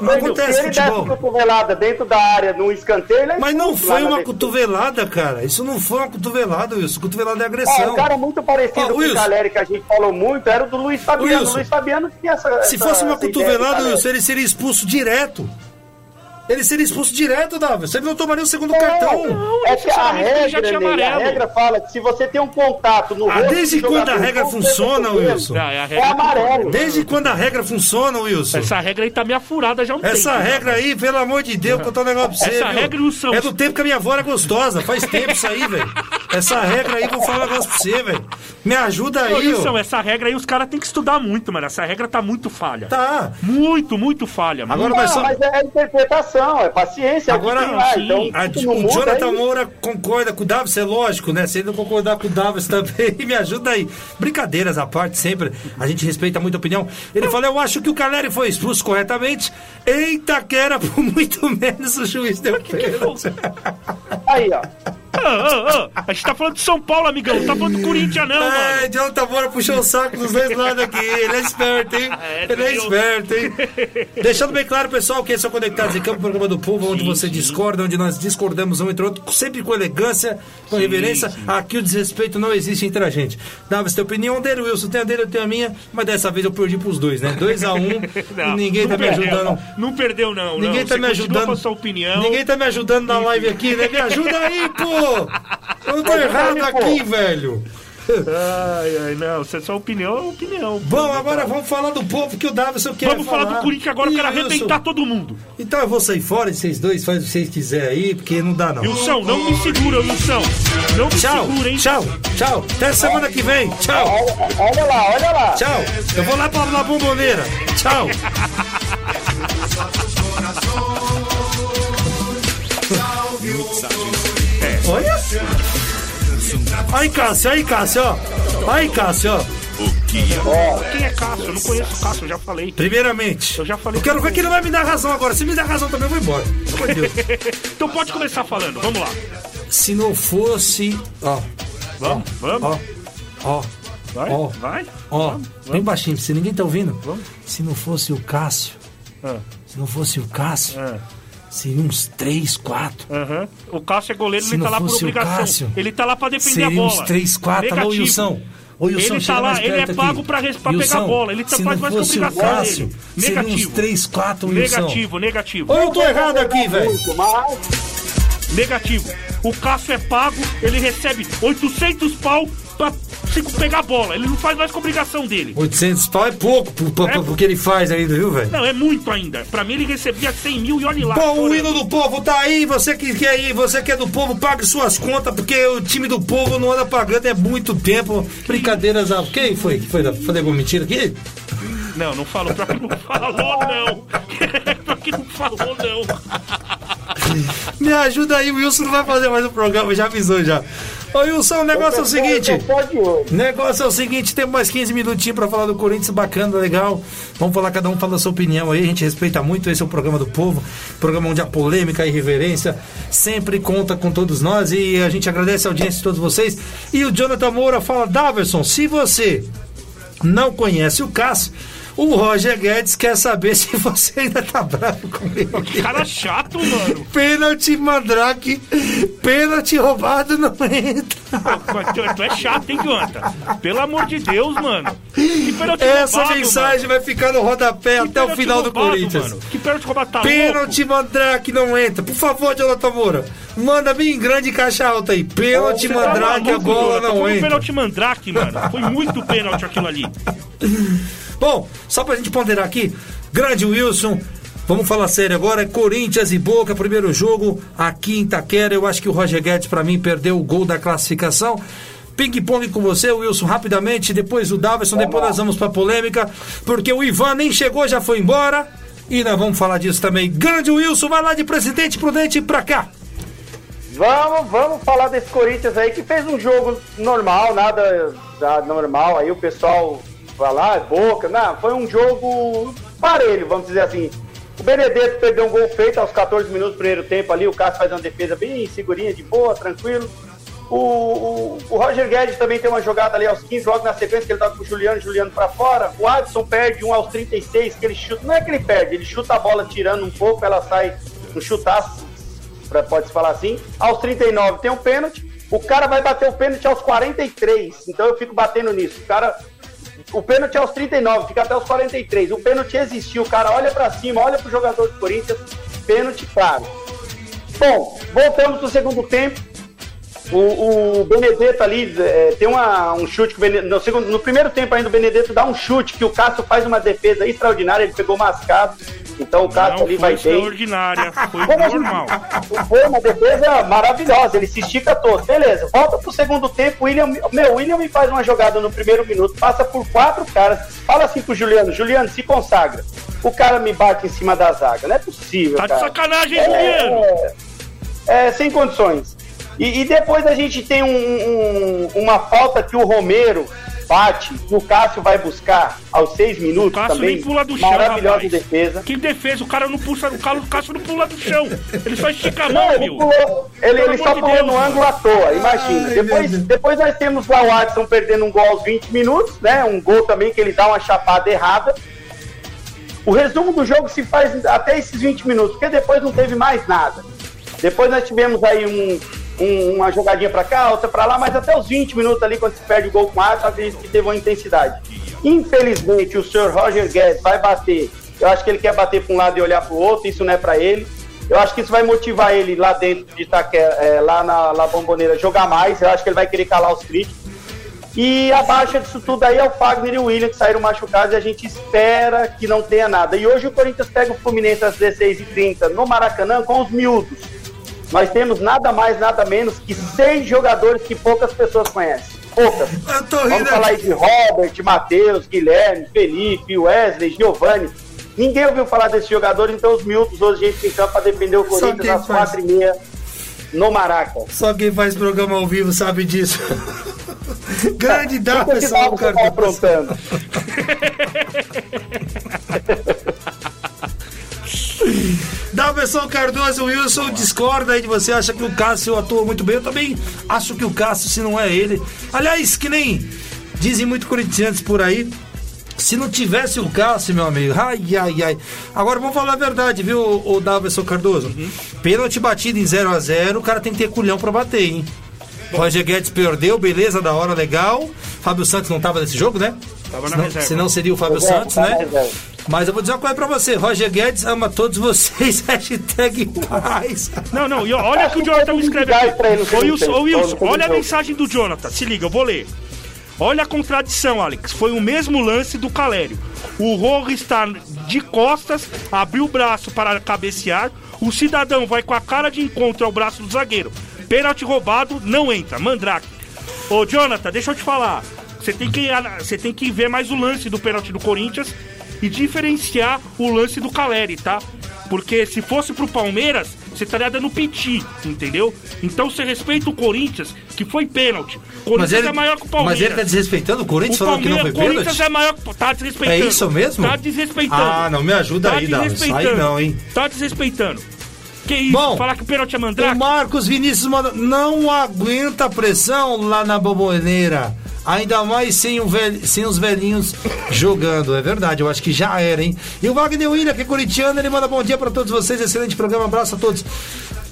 não acontece Se ele der futebol. essa cotovelada dentro da área, num escanteio, ele é Mas não foi uma cotovelada, cara. Isso não foi uma cotovelada, Wilson. Cotovelada é É, agressão. um cara muito parecido Ó, com o. Caleri que a gente falou muito era o do Luiz Fabiano. Wilson. O Luiz Fabiano tinha essa. Se essa- fosse uma cotovelada. Wilson, ele seria expulso direto. Ele seria expulso direto, Davi. Ele não tomaria o segundo cartão. É que a regra, tinha Ney, a regra fala que se você tem um contato no Ah, rosto desde do quando a regra funciona, Wilson? Ah, é a É regra amarelo. Desde quando a regra funciona, Wilson? Essa regra aí tá meio furada já há um tempo. Essa né? regra aí, pelo amor de Deus, que eu tô um negócio pra você. Essa viu? regra, Wilson. É do tempo que a minha avó era gostosa. Faz tempo isso aí, velho. Essa regra aí, vou falar um negócio pra você, velho. Me ajuda Ô, aí, Wilson, ó. essa regra aí os caras têm que estudar muito, mano. Essa regra tá muito falha. Tá. Muito, muito falha. mano. Agora Não, nós só. mas é interpretação, é paciência. é Agora, lá, sim. então, A- o Jonathan aí- Moura concorda com o Davis, é lógico, né? Se ele não concordar com o Davis também, me ajuda aí. Brincadeiras à parte, sempre. A gente respeita muito a opinião. Ele falou: Eu acho que o Caleri foi expulso corretamente. Eita, que era por muito menos o juiz deu pênalti. Aí, ó. Ah, ah, ah. A gente tá falando de São Paulo, amigão. Não tá falando do Corinthians, não, Ai, mano. Jonathan Moura puxou o saco dos dois lados aqui. Ele é esperto, hein? É, Ele é esperto, hein? Deixando bem claro, pessoal, que esse é o Conectados em Campo, programa do povo, onde você discorda, onde nós discordamos um entre outro, sempre com elegância, com reverência. Aqui o desrespeito não existe entre a gente. Davis, tem opinião dele, Wilson tem a dele, eu tenho a minha, mas dessa vez eu perdi pros dois, né? 2 a 1 um, ninguém tá não me perdeu. ajudando. Não perdeu, não. Ninguém não. tá Você me ajudando. sua opinião. Ninguém tá me ajudando na live aqui, né? Me ajuda aí, pô! Eu tô errado aqui, velho. Ai, ai, não. Se é sua opinião, é opinião. Bom, agora vamos falar do povo que o Davison quer Vamos falar do Corinthians agora, eu quero arrebentar todo mundo. Então eu vou sair fora e vocês dois fazem o que vocês quiserem aí, porque não dá não. Wilson, não me segura, Wilson. Não me Tchau, segura, hein? tchau, tchau. Até semana que vem. Tchau, Olha, olha lá, olha lá. tchau. Eu vou lá pra na bomboneira. Tchau. Olha. Aí, Cássio, aí, Cássio, ó. Aí, Cássio, ó. Quem é Cássio? Eu não conheço o Cássio, eu já falei. Primeiramente, Eu já falei eu quero que ver que ele vai me dar razão agora. Se me der razão também, eu vou embora. Pelo amor de Deus. Então pode começar falando, vamos lá. Se não fosse. Ó, Vamos, vamos. ó, ó. Vai, ó. vai. Ó, Vamos, bem baixinho, se ninguém tá ouvindo. Vamos. Se não fosse o Cássio, Ah, se não fosse o Cássio, ah, seria uns 3, 4. aham. O Cássio é goleiro, Se ele tá lá por obrigação. Cássio, ele tá lá pra defender Seria a bola. uns 3, 4. Alô, Negativo. Wilson. Ô, Wilson, Ele tá lá, ele é pago aqui. pra pra Wilson, pegar a bola, ele tá- faz mais que obrigação Cássio, dele. Seria uns Negativo. 3, 4, Wilson. Negativo, negativo. Ou eu tô errado aqui, velho? Negativo. O Cássio é pago, ele recebe 800 pau pra pegar a bola. Ele não faz mais com obrigação dele. 800 pau é pouco pro, É. pro- que ele faz ainda, viu, velho? Não, é muito ainda. Pra mim ele recebia 100 mil e olhe lá. Bom, o hino do povo tá aí, você que quer ir, você que é do povo, pague suas contas, porque o time do povo não anda pagando há muito tempo. Brincadeiras a. Quem foi? que Foi Falei alguma mentira aqui? Não, não falou. Pra que não falou, não. pra que não falou, não. Me ajuda aí, o Wilson não vai fazer mais o programa, já avisou já. Ô Wilson, o negócio é o seguinte. Negócio é o seguinte, temos mais 15 minutinhos pra falar do Corinthians, bacana, legal. Vamos falar, cada um fala a sua opinião aí, a gente respeita muito, esse é o programa do povo, programa onde a polêmica e irreverência sempre conta com todos nós e a gente agradece a audiência de todos vocês. E o Jonathan Moura fala, Daverson, se você não conhece o Cássio, o Roger Guedes quer saber se você ainda tá bravo comigo. Que cara chato, mano. Pênalti Mandrake, pênalti roubado não entra. Tu, tu é chato, hein, Jonathan? Pelo amor de Deus, mano. Que pênalti Essa roubado, mensagem vai ficar no rodapé mano. Que até o final do roubado, Corinthians. Mano. Que pênalti roubado tá Pênalti Mandrake não entra. Por favor, Jonathan Moura, manda bem grande caixa alta aí. Pênalti louco? Tá Mandrake, a maluco, bola Jonathan? não Foi um entra. pênalti mandrake, mano. Foi muito pênalti aquilo ali. Bom, só pra gente ponderar aqui, grande Wilson. Vamos falar sério agora, é Corinthians e Boca, primeiro jogo aqui em Itaquera. Eu acho que o Roger Guedes, pra mim, perdeu o gol da classificação. Ping-pong com você, Wilson, rapidamente. Depois o Davidson, depois nós vamos pra polêmica, porque o Ivan nem chegou, já foi embora. E nós vamos falar disso também. Grande Wilson, vai lá de Presidente Prudente pra cá. Vamos, vamos falar desse Corinthians aí que fez um jogo normal, nada da normal. Aí o pessoal lá, é boca. Não, foi um jogo parelho, vamos dizer assim. O Benedetto perdeu um gol feito aos 14 minutos do primeiro tempo ali. O Cássio faz uma defesa bem segurinha, de boa, tranquilo. O, o, o Roger Guedes também tem uma jogada ali aos 15, logo na sequência, que ele tava com o Juliano, Juliano pra fora. O Adson perde um aos 36, que ele chuta. Não é que ele perde, ele chuta a bola tirando um pouco, ela sai no chutaço pra- pode-se falar assim. Aos 39 tem um pênalti. O cara vai bater o pênalti aos 43. Então eu fico batendo nisso. O cara. O pênalti é aos 39, fica até os 43. O pênalti existiu. O cara olha pra cima, olha pro jogador do Corinthians, pênalti, claro. Bom, voltamos pro segundo tempo. O, o Benedetto ali é, tem uma, um chute que o Benedetto, no, segundo, no primeiro tempo ainda o Benedetto dá um chute que o Cássio faz uma defesa extraordinária, ele pegou mascado. Então o Cássio Não ali vai bem. extraordinária, foi normal. Foi uma defesa maravilhosa, ele se estica todo. Beleza, volta pro segundo tempo. William, meu, William me faz uma jogada no primeiro minuto, passa por quatro caras. Fala assim pro Juliano: Juliano, se consagra. O cara me bate em cima da zaga. Não é possível. Tá de cara. sacanagem, É, Juliano. É, sem condições. E, e depois a gente tem um- um- uma falta que o Romero bate, que o Cássio vai buscar aos seis minutos O Cássio também. nem pula do chão, Maravilhosa rapaz. defesa. Que defesa, o cara não puxa, o Cássio- o Cássio não pula do chão. Ele só estica a Não, mão, ele, meu. pulou, ele, ele só de pulou Deus, no mano. ângulo à toa, imagina. Ai, depois, meu Deus. depois nós temos lá o Adson perdendo um gol aos 20 minutos, né? Um gol também que ele dá uma chapada errada. O resumo do jogo se faz até esses 20 minutos, porque depois não teve mais nada. Depois nós tivemos aí um, um- uma jogadinha pra cá, outra pra lá, mas até os 20 minutos ali, quando se perde o gol com o Adson, acredito que teve uma intensidade. Infelizmente, o senhor Roger Guedes vai bater. Eu acho que ele quer bater pra um lado e olhar pro outro, isso não é pra ele. Eu acho que isso vai motivar ele lá dentro de Itaquera, é, lá na La Bomboneira, jogar mais. Eu acho que ele vai querer calar os críticos. E a baixa disso tudo aí é o Fagner e o William que saíram machucados e a gente espera que não tenha nada. E hoje o Corinthians pega o Fluminense às 16h30 no Maracanã com os miúdos. Nós temos nada mais, nada menos que seis jogadores que poucas pessoas conhecem. Poucas. Eu tô Vamos rindo falar aí de Robert, Matheus, Guilherme, Felipe, Wesley, Giovanni. Ninguém ouviu falar desses jogadores, então os miúdos hoje a gente fica para defender o Corinthians às faz. 4h30 no Maraca. Só quem faz programa ao vivo sabe disso. Grande Por dá, que pessoal, você tá cara. aprontando? Daverson Cardoso, Wilson discorda aí de você, acha que o Cássio atua muito bem. Eu também acho que o Cássio, se não é ele. Aliás, que nem dizem muito corintianos por aí. Se não tivesse o Cássio, meu amigo, ai, ai, ai. Agora vamos falar a verdade, viu, o Daverson Cardoso? Uhum. Pênalti batido em 0 a 0 o cara tem que ter culhão pra bater, hein? Roger Guedes perdeu, beleza, da hora, legal. Fábio Santos não tava nesse jogo, né? Tava na senão, reserva. senão seria o Fábio Reserva, Santos, né? reserva. Mas eu vou dizer uma coisa pra você, Roger Guedes ama todos vocês, hashtag paz. Não, não, e olha Acho que o Jonathan escreve aqui. Ô Wilson, ô, Wilson, olha a mensagem do Jonathan. Se liga, eu vou ler. Olha a contradição, Alex. Foi o mesmo lance do Calério. O Rojo está de costas, abriu o braço para cabecear. O cidadão vai com a cara de encontro ao braço do zagueiro. Pênalti roubado, não entra. Mandrake. Ô, Jonathan, deixa eu te falar. Você tem que, você tem que ver mais o lance do pênalti do Corinthians e diferenciar o lance do Caleri, tá? Porque se fosse pro Palmeiras, você estaria dando piti, entendeu? Então você respeita o Corinthians, que foi pênalti. O Corinthians é maior que o Palmeiras. mas ele tá desrespeitando o Corinthians, O falando que não foi Palmeiras- Corinthians pênalti? é maior que. Tá desrespeitando. É isso mesmo? Tá desrespeitando. Ah, não, me ajuda tá aí. Isso aí desrespeitando. não, hein? Tá desrespeitando. Que isso? Bom, Falar que o pênalti é O mandrake? Marcos Vinícius manda, não aguenta a pressão lá na bomboneira. Ainda mais sem, o velho, sem os velhinhos jogando. É verdade, eu acho que já era, hein? E o Wagner William, que é corintiano, ele manda bom dia pra todos vocês. Excelente programa, abraço a todos.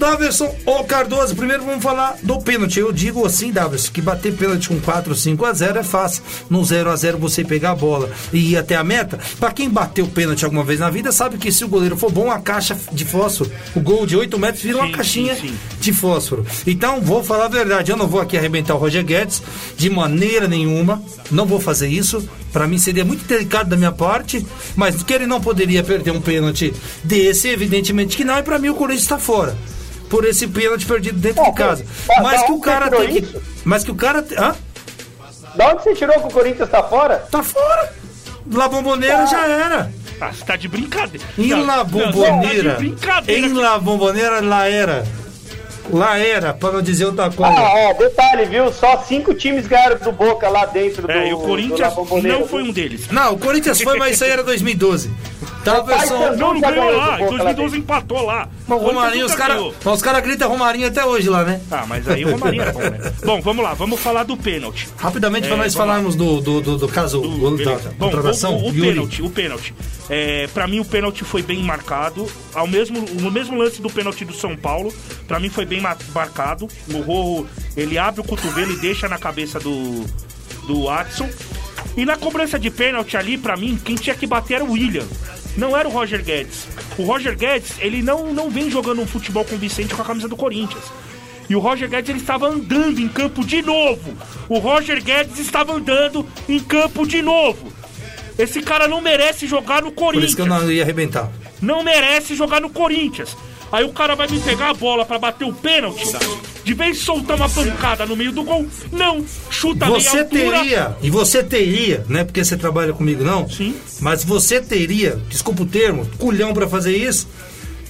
Daverson, ô Cardoso, primeiro vamos falar do pênalti. Eu digo assim, Daverson, que bater pênalti com 4, 5 a 0 é fácil. No 0 a 0 você pegar a bola e ir até a meta. Pra quem bateu pênalti alguma vez na vida, sabe que se o goleiro for bom, a caixa de fósforo, o gol de 8 metros vira uma Sim, caixinha sim, sim. de fósforo. Então, vou falar a verdade, eu não vou aqui arrebentar o Roger Guedes de maneira nenhuma, não vou fazer isso. Pra mim seria muito delicado da minha parte, mas que ele não poderia perder um pênalti desse, evidentemente que não, e pra mim o Corinthians está fora. Por esse pênalti perdido dentro de casa. Mas da que o cara tem que. isso? Mas que o cara. Hã? Da onde você tirou que o Corinthians tá fora? Tá fora! La Bomboneira já era. Ah, você tá de brincadeira. Em La Bomboneira. Tá. Em La Bomboneira, lá era. Lá era, pra não dizer outra coisa. Ah, é, detalhe, viu? Só cinco times ganharam do Boca lá dentro do É, e o Corinthians não foi um deles. Não, o Corinthians foi, mas isso aí era 2012. Tá. Paysandu Não, não ganhou lá. Em Boca lá 2012 empatou lá. Mas Romarinho, os caras os cara gritam Romarinho até hoje lá, né? Ah, mas aí o Romarinho era bom, né? Bom, vamos lá, vamos falar do pênalti. Rapidamente, pra É, nós vamos lá. falarmos do, do, do, do caso do, da. Bom, contratação. o, o, pênalti, o pênalti. É, para mim o pênalti foi bem marcado. Ao mesmo, no mesmo lance do pênalti do São Paulo, pra mim foi bem ma- marcado. O Rojo, ele abre o cotovelo e deixa na cabeça do do Watson. E na cobrança de pênalti ali, pra mim, quem tinha que bater era o William. Não era o Roger Guedes. O Roger Guedes, ele não, não vem jogando um futebol convincente com a camisa do Corinthians. E o Roger Guedes ele estava andando em campo de novo. O Roger Guedes estava andando em campo de novo. Esse cara não merece jogar no Por Corinthians. isso que eu não ia arrebentar. Não merece jogar no Corinthians. Aí o cara vai me pegar a bola pra bater o pênalti. De vez de soltar uma pancada no meio do gol, não. Chuta Você meia altura. teria, e você teria, não é porque você trabalha comigo não, Sim. mas você teria, desculpa o termo, culhão pra fazer isso,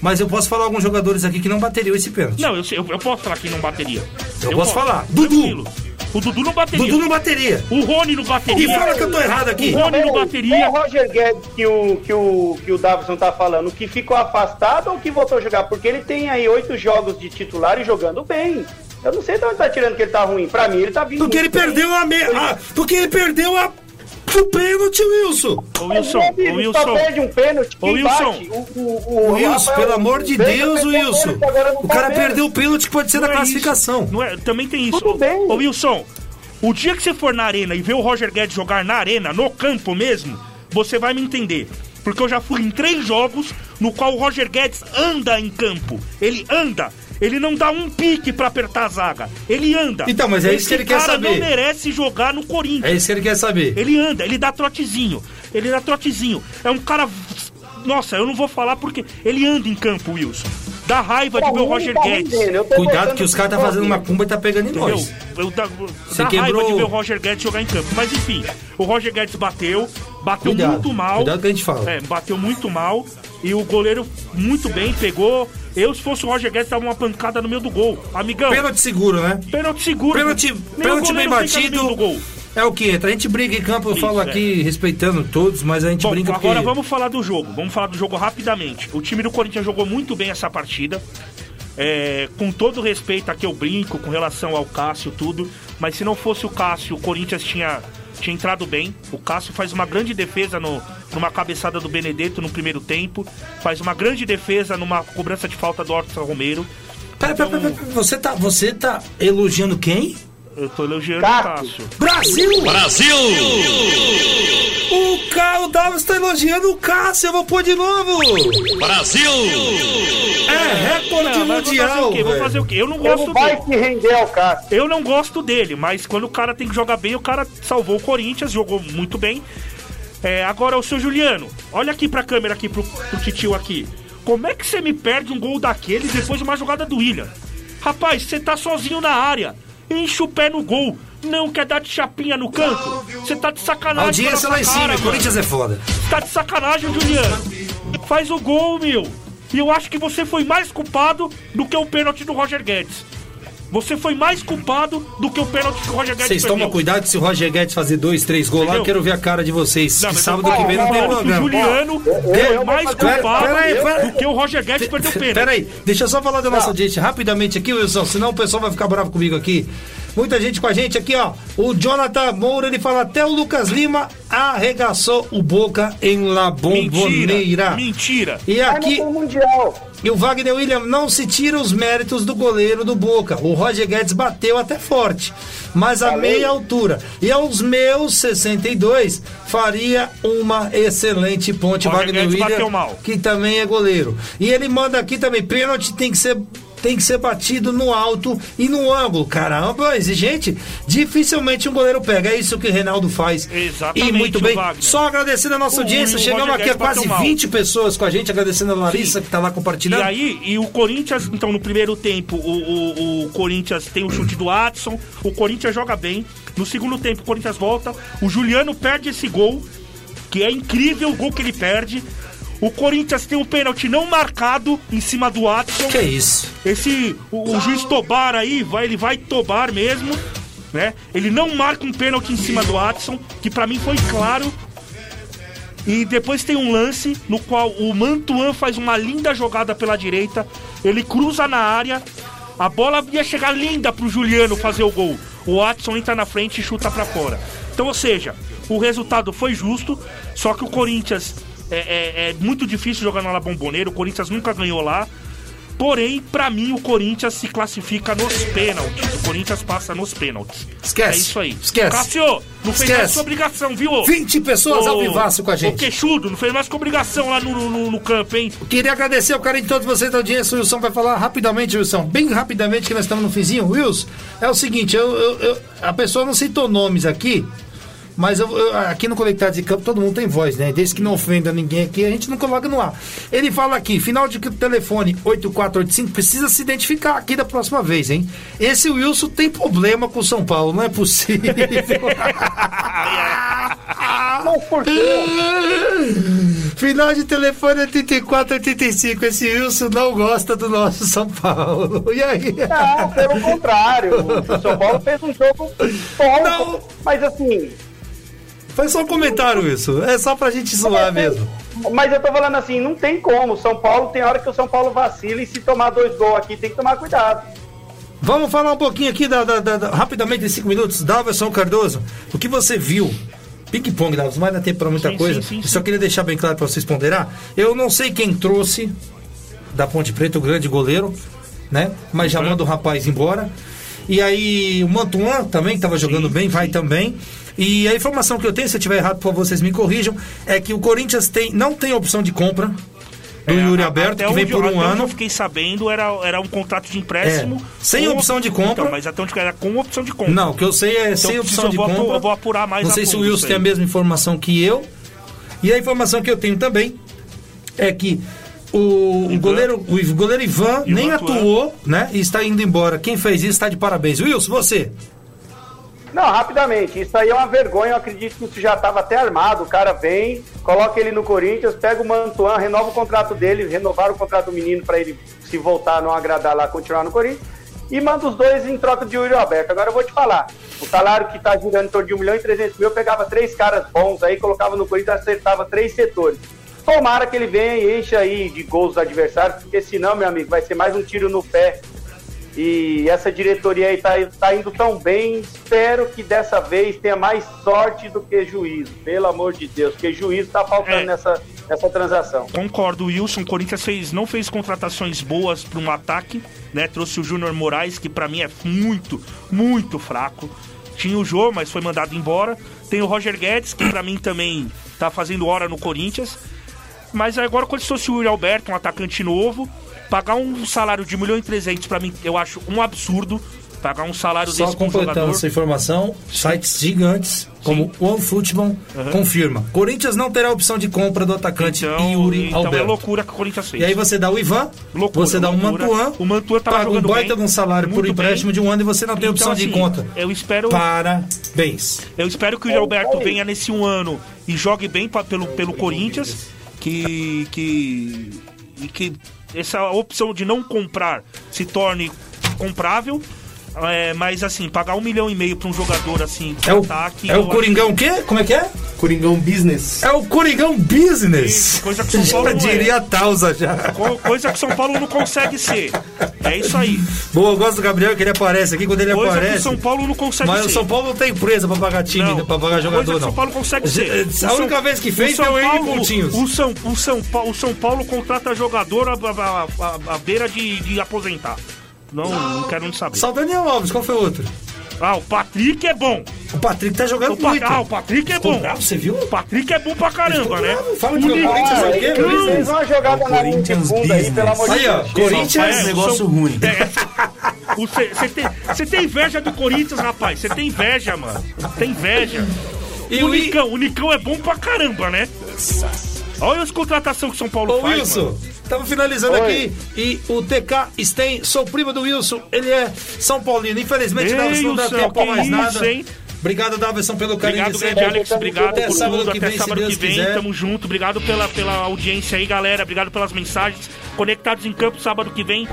mas eu posso falar alguns jogadores aqui que não bateriam esse pênalti. Não, eu, sei- eu, eu posso falar que não bateria. Eu posso falar. Dudu. Tranquilo. O Dudu não bateria. Dudu não bateria. O Rony não bateria. E fala que eu tô errado aqui. O Rony não É bateria. o Roger Guedes que o, que o, que o Davison tá falando, que ficou afastado ou que voltou a jogar? Porque ele tem aí oito jogos de titular e jogando bem. Eu não sei de onde tá tirando que ele tá ruim. Pra mim, ele tá vindo Porque ele bem. perdeu a, me... a- porque ele perdeu a o pênalti, Wilson. Ô Wilson, ô amigo, Só Wilson. perde um pênalti. Ô, Wilson. bate? O, o, o, Wilson, pelo amor de Deus, Wilson. O cara perdeu o pênalti que pode ser da é classificação. Não é, também tem isso. Tudo bem. Ô Wilson, o dia que você for na arena e ver o Roger Guedes jogar na arena, no campo mesmo, você vai me entender. Porque eu já fui em três jogos no qual o Roger Guedes anda em campo. Ele anda. Ele não dá um pique pra apertar a zaga. Ele anda. Então, mas é isso que ele quer Esse cara saber. não merece jogar no Corinthians. É isso que ele quer saber. Ele anda, ele dá trotezinho. Ele dá trotezinho. É um cara. Nossa, eu não vou falar porque ele anda em campo, Wilson. Dá raiva de ver o Roger Tá Guedes. Cuidado que os caras tá do fazendo uma cumba e tá pegando em Entendeu? nós. Eu dá, Você dá quebrou- raiva de ver o Roger Guedes jogar em campo. Mas enfim, o Roger Guedes bateu, bateu Cuidado, muito mal. cuidado que a gente fala. É, bateu muito mal. E o goleiro muito bem, pegou. Eu, se fosse o Roger Guedes, dava uma pancada no meio do gol. Amigão, Pênalti seguro, né? pênalti seguro. Pênalti, pênalti bem batido. É o que entra. A gente briga em campo, eu Isso, falo é. aqui respeitando todos, mas a gente Bom, brinca agora porque... vamos falar do jogo. Vamos falar do jogo rapidamente. O time do Corinthians jogou muito bem essa partida. É, com todo respeito aqui eu brinco com relação ao Cássio tudo, mas se não fosse o Cássio, o Corinthians tinha, tinha entrado bem. O Cássio faz uma grande defesa no, numa cabeçada do Benedetto no primeiro tempo, faz uma grande defesa numa cobrança de falta do Orson Romero. Pera, pera, pera, pera, você tá, você tá elogiando quem? Eu tô elogiando Cássio. o Cássio. Brasil! Brasil! O Carl Davis tá elogiando o Cássio, eu vou pôr de novo! Brasil! É recorde Não, mas vou fazer mundial, o quê? Vou fazer o quê? Eu não gosto não vai dele. se render ao Cássio. Eu não gosto dele, mas quando o cara tem que jogar bem, o cara salvou o Corinthians, jogou muito bem. É, agora, o seu Juliano, olha aqui pra câmera, aqui pro, pro titio aqui. Como é que você me perde um gol daquele depois de uma jogada do William? Rapaz, você tá sozinho na área. Enche o pé no gol. Não quer dar de chapinha no canto. Você tá de sacanagem. Audiência lá em cima, cara, Corinthians é foda. Tá de sacanagem, Juliano. Faz o gol, meu. E eu acho que você foi mais culpado do que o pênalti do Roger Guedes. Você foi mais culpado do que o pênalti que o Roger Guedes Vocês perdeu. tomam cuidado se o Roger Guedes fazer dois, três gols lá, eu quero ver a cara de vocês. Não, que sábado eu que vem não tem que O. Juliano é mais culpado Pera aí, pera aí. do que o Roger Guedes perdeu o pênalti. Peraí, deixa eu só falar da nossa audiência rapidamente aqui, Wilson, senão o pessoal vai ficar bravo comigo aqui. Muita gente com a gente aqui, ó. O Jonathan Moura, ele fala até o Lucas Lima arregaçou o Boca em La Bomboneira. Mentira. Mentira. E aqui, Mundial. E o Wagner William não se tira os méritos do goleiro do Boca. O Roger Guedes bateu até forte, mas a meia altura. E aos meus 62, faria uma excelente ponte. Roger Wagner Guedes William, bateu mal. que também é goleiro. E ele manda aqui também: pênalti tem que ser. Tem que ser batido no alto e no ângulo. Caramba, exigente. Dificilmente um goleiro pega. É isso que o Reinaldo faz. Exatamente, E muito bem. Wagner. Só agradecendo a nossa O- audiência. o Chegamos aqui a quase mal. 20 pessoas com a gente. Agradecendo a Larissa Sim. que tá lá E compartilhando. aí, e o Corinthians, então, no primeiro tempo, o, o, o Corinthians tem o chute do Adson, o Corinthians joga bem. No segundo tempo, o Corinthians volta, o Juliano perde esse gol, que é incrível o gol que ele perde. O Corinthians tem um pênalti não marcado em cima do Adson. Que é isso? Esse, o, o juiz Tobar aí, vai, ele vai Tobar mesmo, né? Ele não marca um pênalti em cima do Adson, que pra mim foi claro. E depois tem um lance no qual o Mantuan faz uma linda jogada pela direita, ele cruza na área, a bola ia chegar linda pro Juliano fazer o gol. O Adson entra na frente e chuta pra fora. Então, ou seja, o resultado foi justo, só que o Corinthians é, é- é muito difícil jogar na La Bombonera, o Corinthians nunca ganhou lá. Porém, pra mim, o Corinthians se classifica nos pênaltis. O Corinthians passa nos pênaltis. Esquece. É isso aí. Esquece. Cássio, não fez mais sua obrigação, viu? 20 pessoas ao vivaço com a gente. O queixudo, não fez mais sua obrigação lá no, no, no campo, hein? Queria agradecer o carinho de todos vocês da audiência. O Wilson vai falar rapidamente, Wilson. Bem rapidamente, que nós estamos no finzinho. Wilson, é o seguinte, eu, eu- eu- a pessoa não citou nomes aqui, mas eu- eu- aqui no Conectados de Campo todo mundo tem voz, né? Desde que não ofenda ninguém aqui, a gente não coloca no ar. Ele fala aqui, final de telefone 8485, precisa se identificar aqui da próxima vez, hein? Esse Wilson tem problema com o São Paulo, não é possível. Mas por? Final de telefone 8485. Esse Wilson não gosta do nosso São Paulo. E aí? Não, pelo contrário. O São Paulo fez um jogo bom. Não. Mas assim, Foi só um comentário isso. É só pra gente zoar mesmo. Mas eu tô falando assim, não tem como. São Paulo tem hora que o São Paulo vacila e se tomar dois gols aqui tem que tomar cuidado. Vamos falar um pouquinho aqui da, da- da- da- rapidamente em cinco minutos. Daverson Cardoso, o que você viu? Ping-pong, Daverson, não vai dar tempo pra muita Sim, coisa. sim, sim, Eu só queria deixar bem claro pra vocês ponderar. Eu não sei quem trouxe da Ponte Preta, o grande goleiro, né? Mas já manda o rapaz embora. E aí o Mantuan também, que tava jogando bem, vai também. E a informação que eu tenho, se eu estiver errado, por favor, vocês me corrijam, é que o Corinthians tem, não tem opção de compra do É, Yuri Alberto, que vem onde- por um ano. eu fiquei sabendo, era, era um contrato de empréstimo. É, sem opção de compra. Então, mas até onde era com opção de compra. Não, o que eu sei é sem eu opção de compra. eu vou apurar mais Não sei se o Wilson tem a mesma informação que eu. E a informação que eu tenho também é que o, goleiro, o goleiro Ivan, Ivan nem Tuan. atuou, né? E está indo embora. Quem fez isso está de parabéns. Wilson, você. Não, rapidamente, isso aí é uma vergonha, eu acredito que isso já estava até armado. O cara vem, coloca ele no Corinthians, pega o Mantuan, renova o contrato dele, renovar o contrato do menino para ele se voltar não agradar lá, continuar no Corinthians, e manda os dois em troca de Yuri Alberto. Agora eu vou te falar, o salário que tá girando em torno de 1 milhão e 300 mil, eu pegava três caras bons aí, colocava no Corinthians, acertava três setores. Tomara que ele venha e encha aí de gols adversários, porque senão, meu amigo, vai ser mais um tiro no pé e essa diretoria aí tá, tá indo tão bem. Espero que dessa vez tenha mais sorte do que juízo. Pelo amor de Deus, porque juízo tá faltando É. nessa, nessa transação. Concordo, Wilson. O Corinthians fez, não fez contratações boas para um ataque, né? Trouxe o Júnior Moraes, que para mim é muito, muito fraco. Tinha o Jô, mas foi mandado embora. Tem o Roger Guedes, que para mim também tá fazendo hora no Corinthians. Mas agora, quando trouxe o Yuri Alberto, um atacante novo, pagar um salário de 1 milhão e 300 para mim, eu acho um absurdo. Pagar um salário Só desse pra completando jogador. essa informação, sites gigantes como o OneFootball confirma. Corinthians não terá opção de compra do atacante Então, Yuri então é Alberto. loucura que o Corinthians fez. E aí você dá o Ivan, Loucura, você dá o. Mantuan, O Mantuan tava paga um baita de um salário por empréstimo bem. de um ano e você não tem opção Então, de assim, conta. Eu espero, Parabéns. eu espero que o Alberto venha nesse um ano e jogue bem pa- pelo, pelo Corinthians, que, que, e que essa opção de não comprar se torne comprável. É, mas assim, pagar um milhão e meio pra um jogador assim de É o, ataque. é o Coringão o quê? Como é que é? Coringão Business. É o Coringão Business. Isso, coisa que São Paulo já não é. diria a Tausa já. acho- co- Coisa que São Paulo não consegue ser. É isso aí. Boa, eu gosto do Gabriel que ele aparece aqui quando ele Coisa que aparece. São Paulo não consegue Mas ser. o São Paulo não tem empresa pra pagar time, Não, pra pagar jogador, coisa que o não. São Paulo consegue ser. A São- única vez que fez São foi o Paulo- Pontinhos. O São, o, São Paulo, o São Paulo contrata jogador à, à, à- à beira de, de aposentar. Não, não quero nem saber. Só o Daniel Alves, qual foi o outro? Ah, o Patrick é bom. O Patrick tá jogando O Pa- muito. ah, o Patrick é bom. bravo, você viu? O Patrick é bom pra caramba, né? fala o Nicão- Corinthians é o? Nicão- Business? Fez uma jogada na de Corinthians aí, pelo amor de Aí, ó. Corinthians. É, negócio o São- ruim. É, Você tem, você tem inveja do Corinthians, rapaz. Você tem inveja, mano. Tem inveja. E o, o I- Nicão, o Nicão é bom pra caramba, né? Olha as contratações que São Paulo Ô faz, Wilson, mano. Estamos finalizando Oi. aqui e o TK Sten, sou primo do Wilson, ele é São Paulino. Infelizmente, Davison, não dá Wilson, tempo mais isso, nada. hein? Obrigado, Davison, pelo carinho Obrigado, de grande. Alex. Obrigado Até por sábado tudo. que Até vem, sábado que vem. quiser. Tamo junto. Obrigado pela, pela audiência aí, galera. Obrigado pelas mensagens. Conectados em campo, sábado que vem,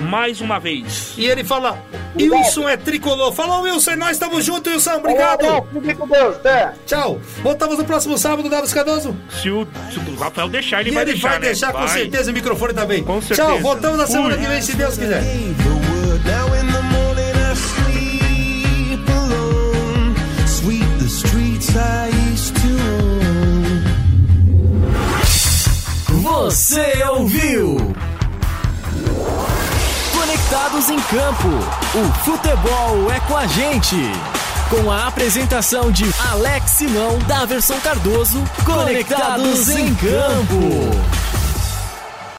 mais uma vez. E ele fala, Wilson é tricolor. Falou, Wilson, nós estamos juntos, Wilson. Obrigado. Obrigado. Fique com Deus, até. Tchau. Voltamos no próximo sábado, Davis Cardoso. Se o, se o Rafael deixar, ele E vai ele deixar. vai né? deixar com Vai. certeza o microfone também. Com certeza. Tchau, voltamos na semana Fui. que vem, se Deus quiser. Now in Conectados em Campo. O futebol é com a gente. Com a apresentação de Alex Simão, Daverson Cardoso, Conectados em Campo.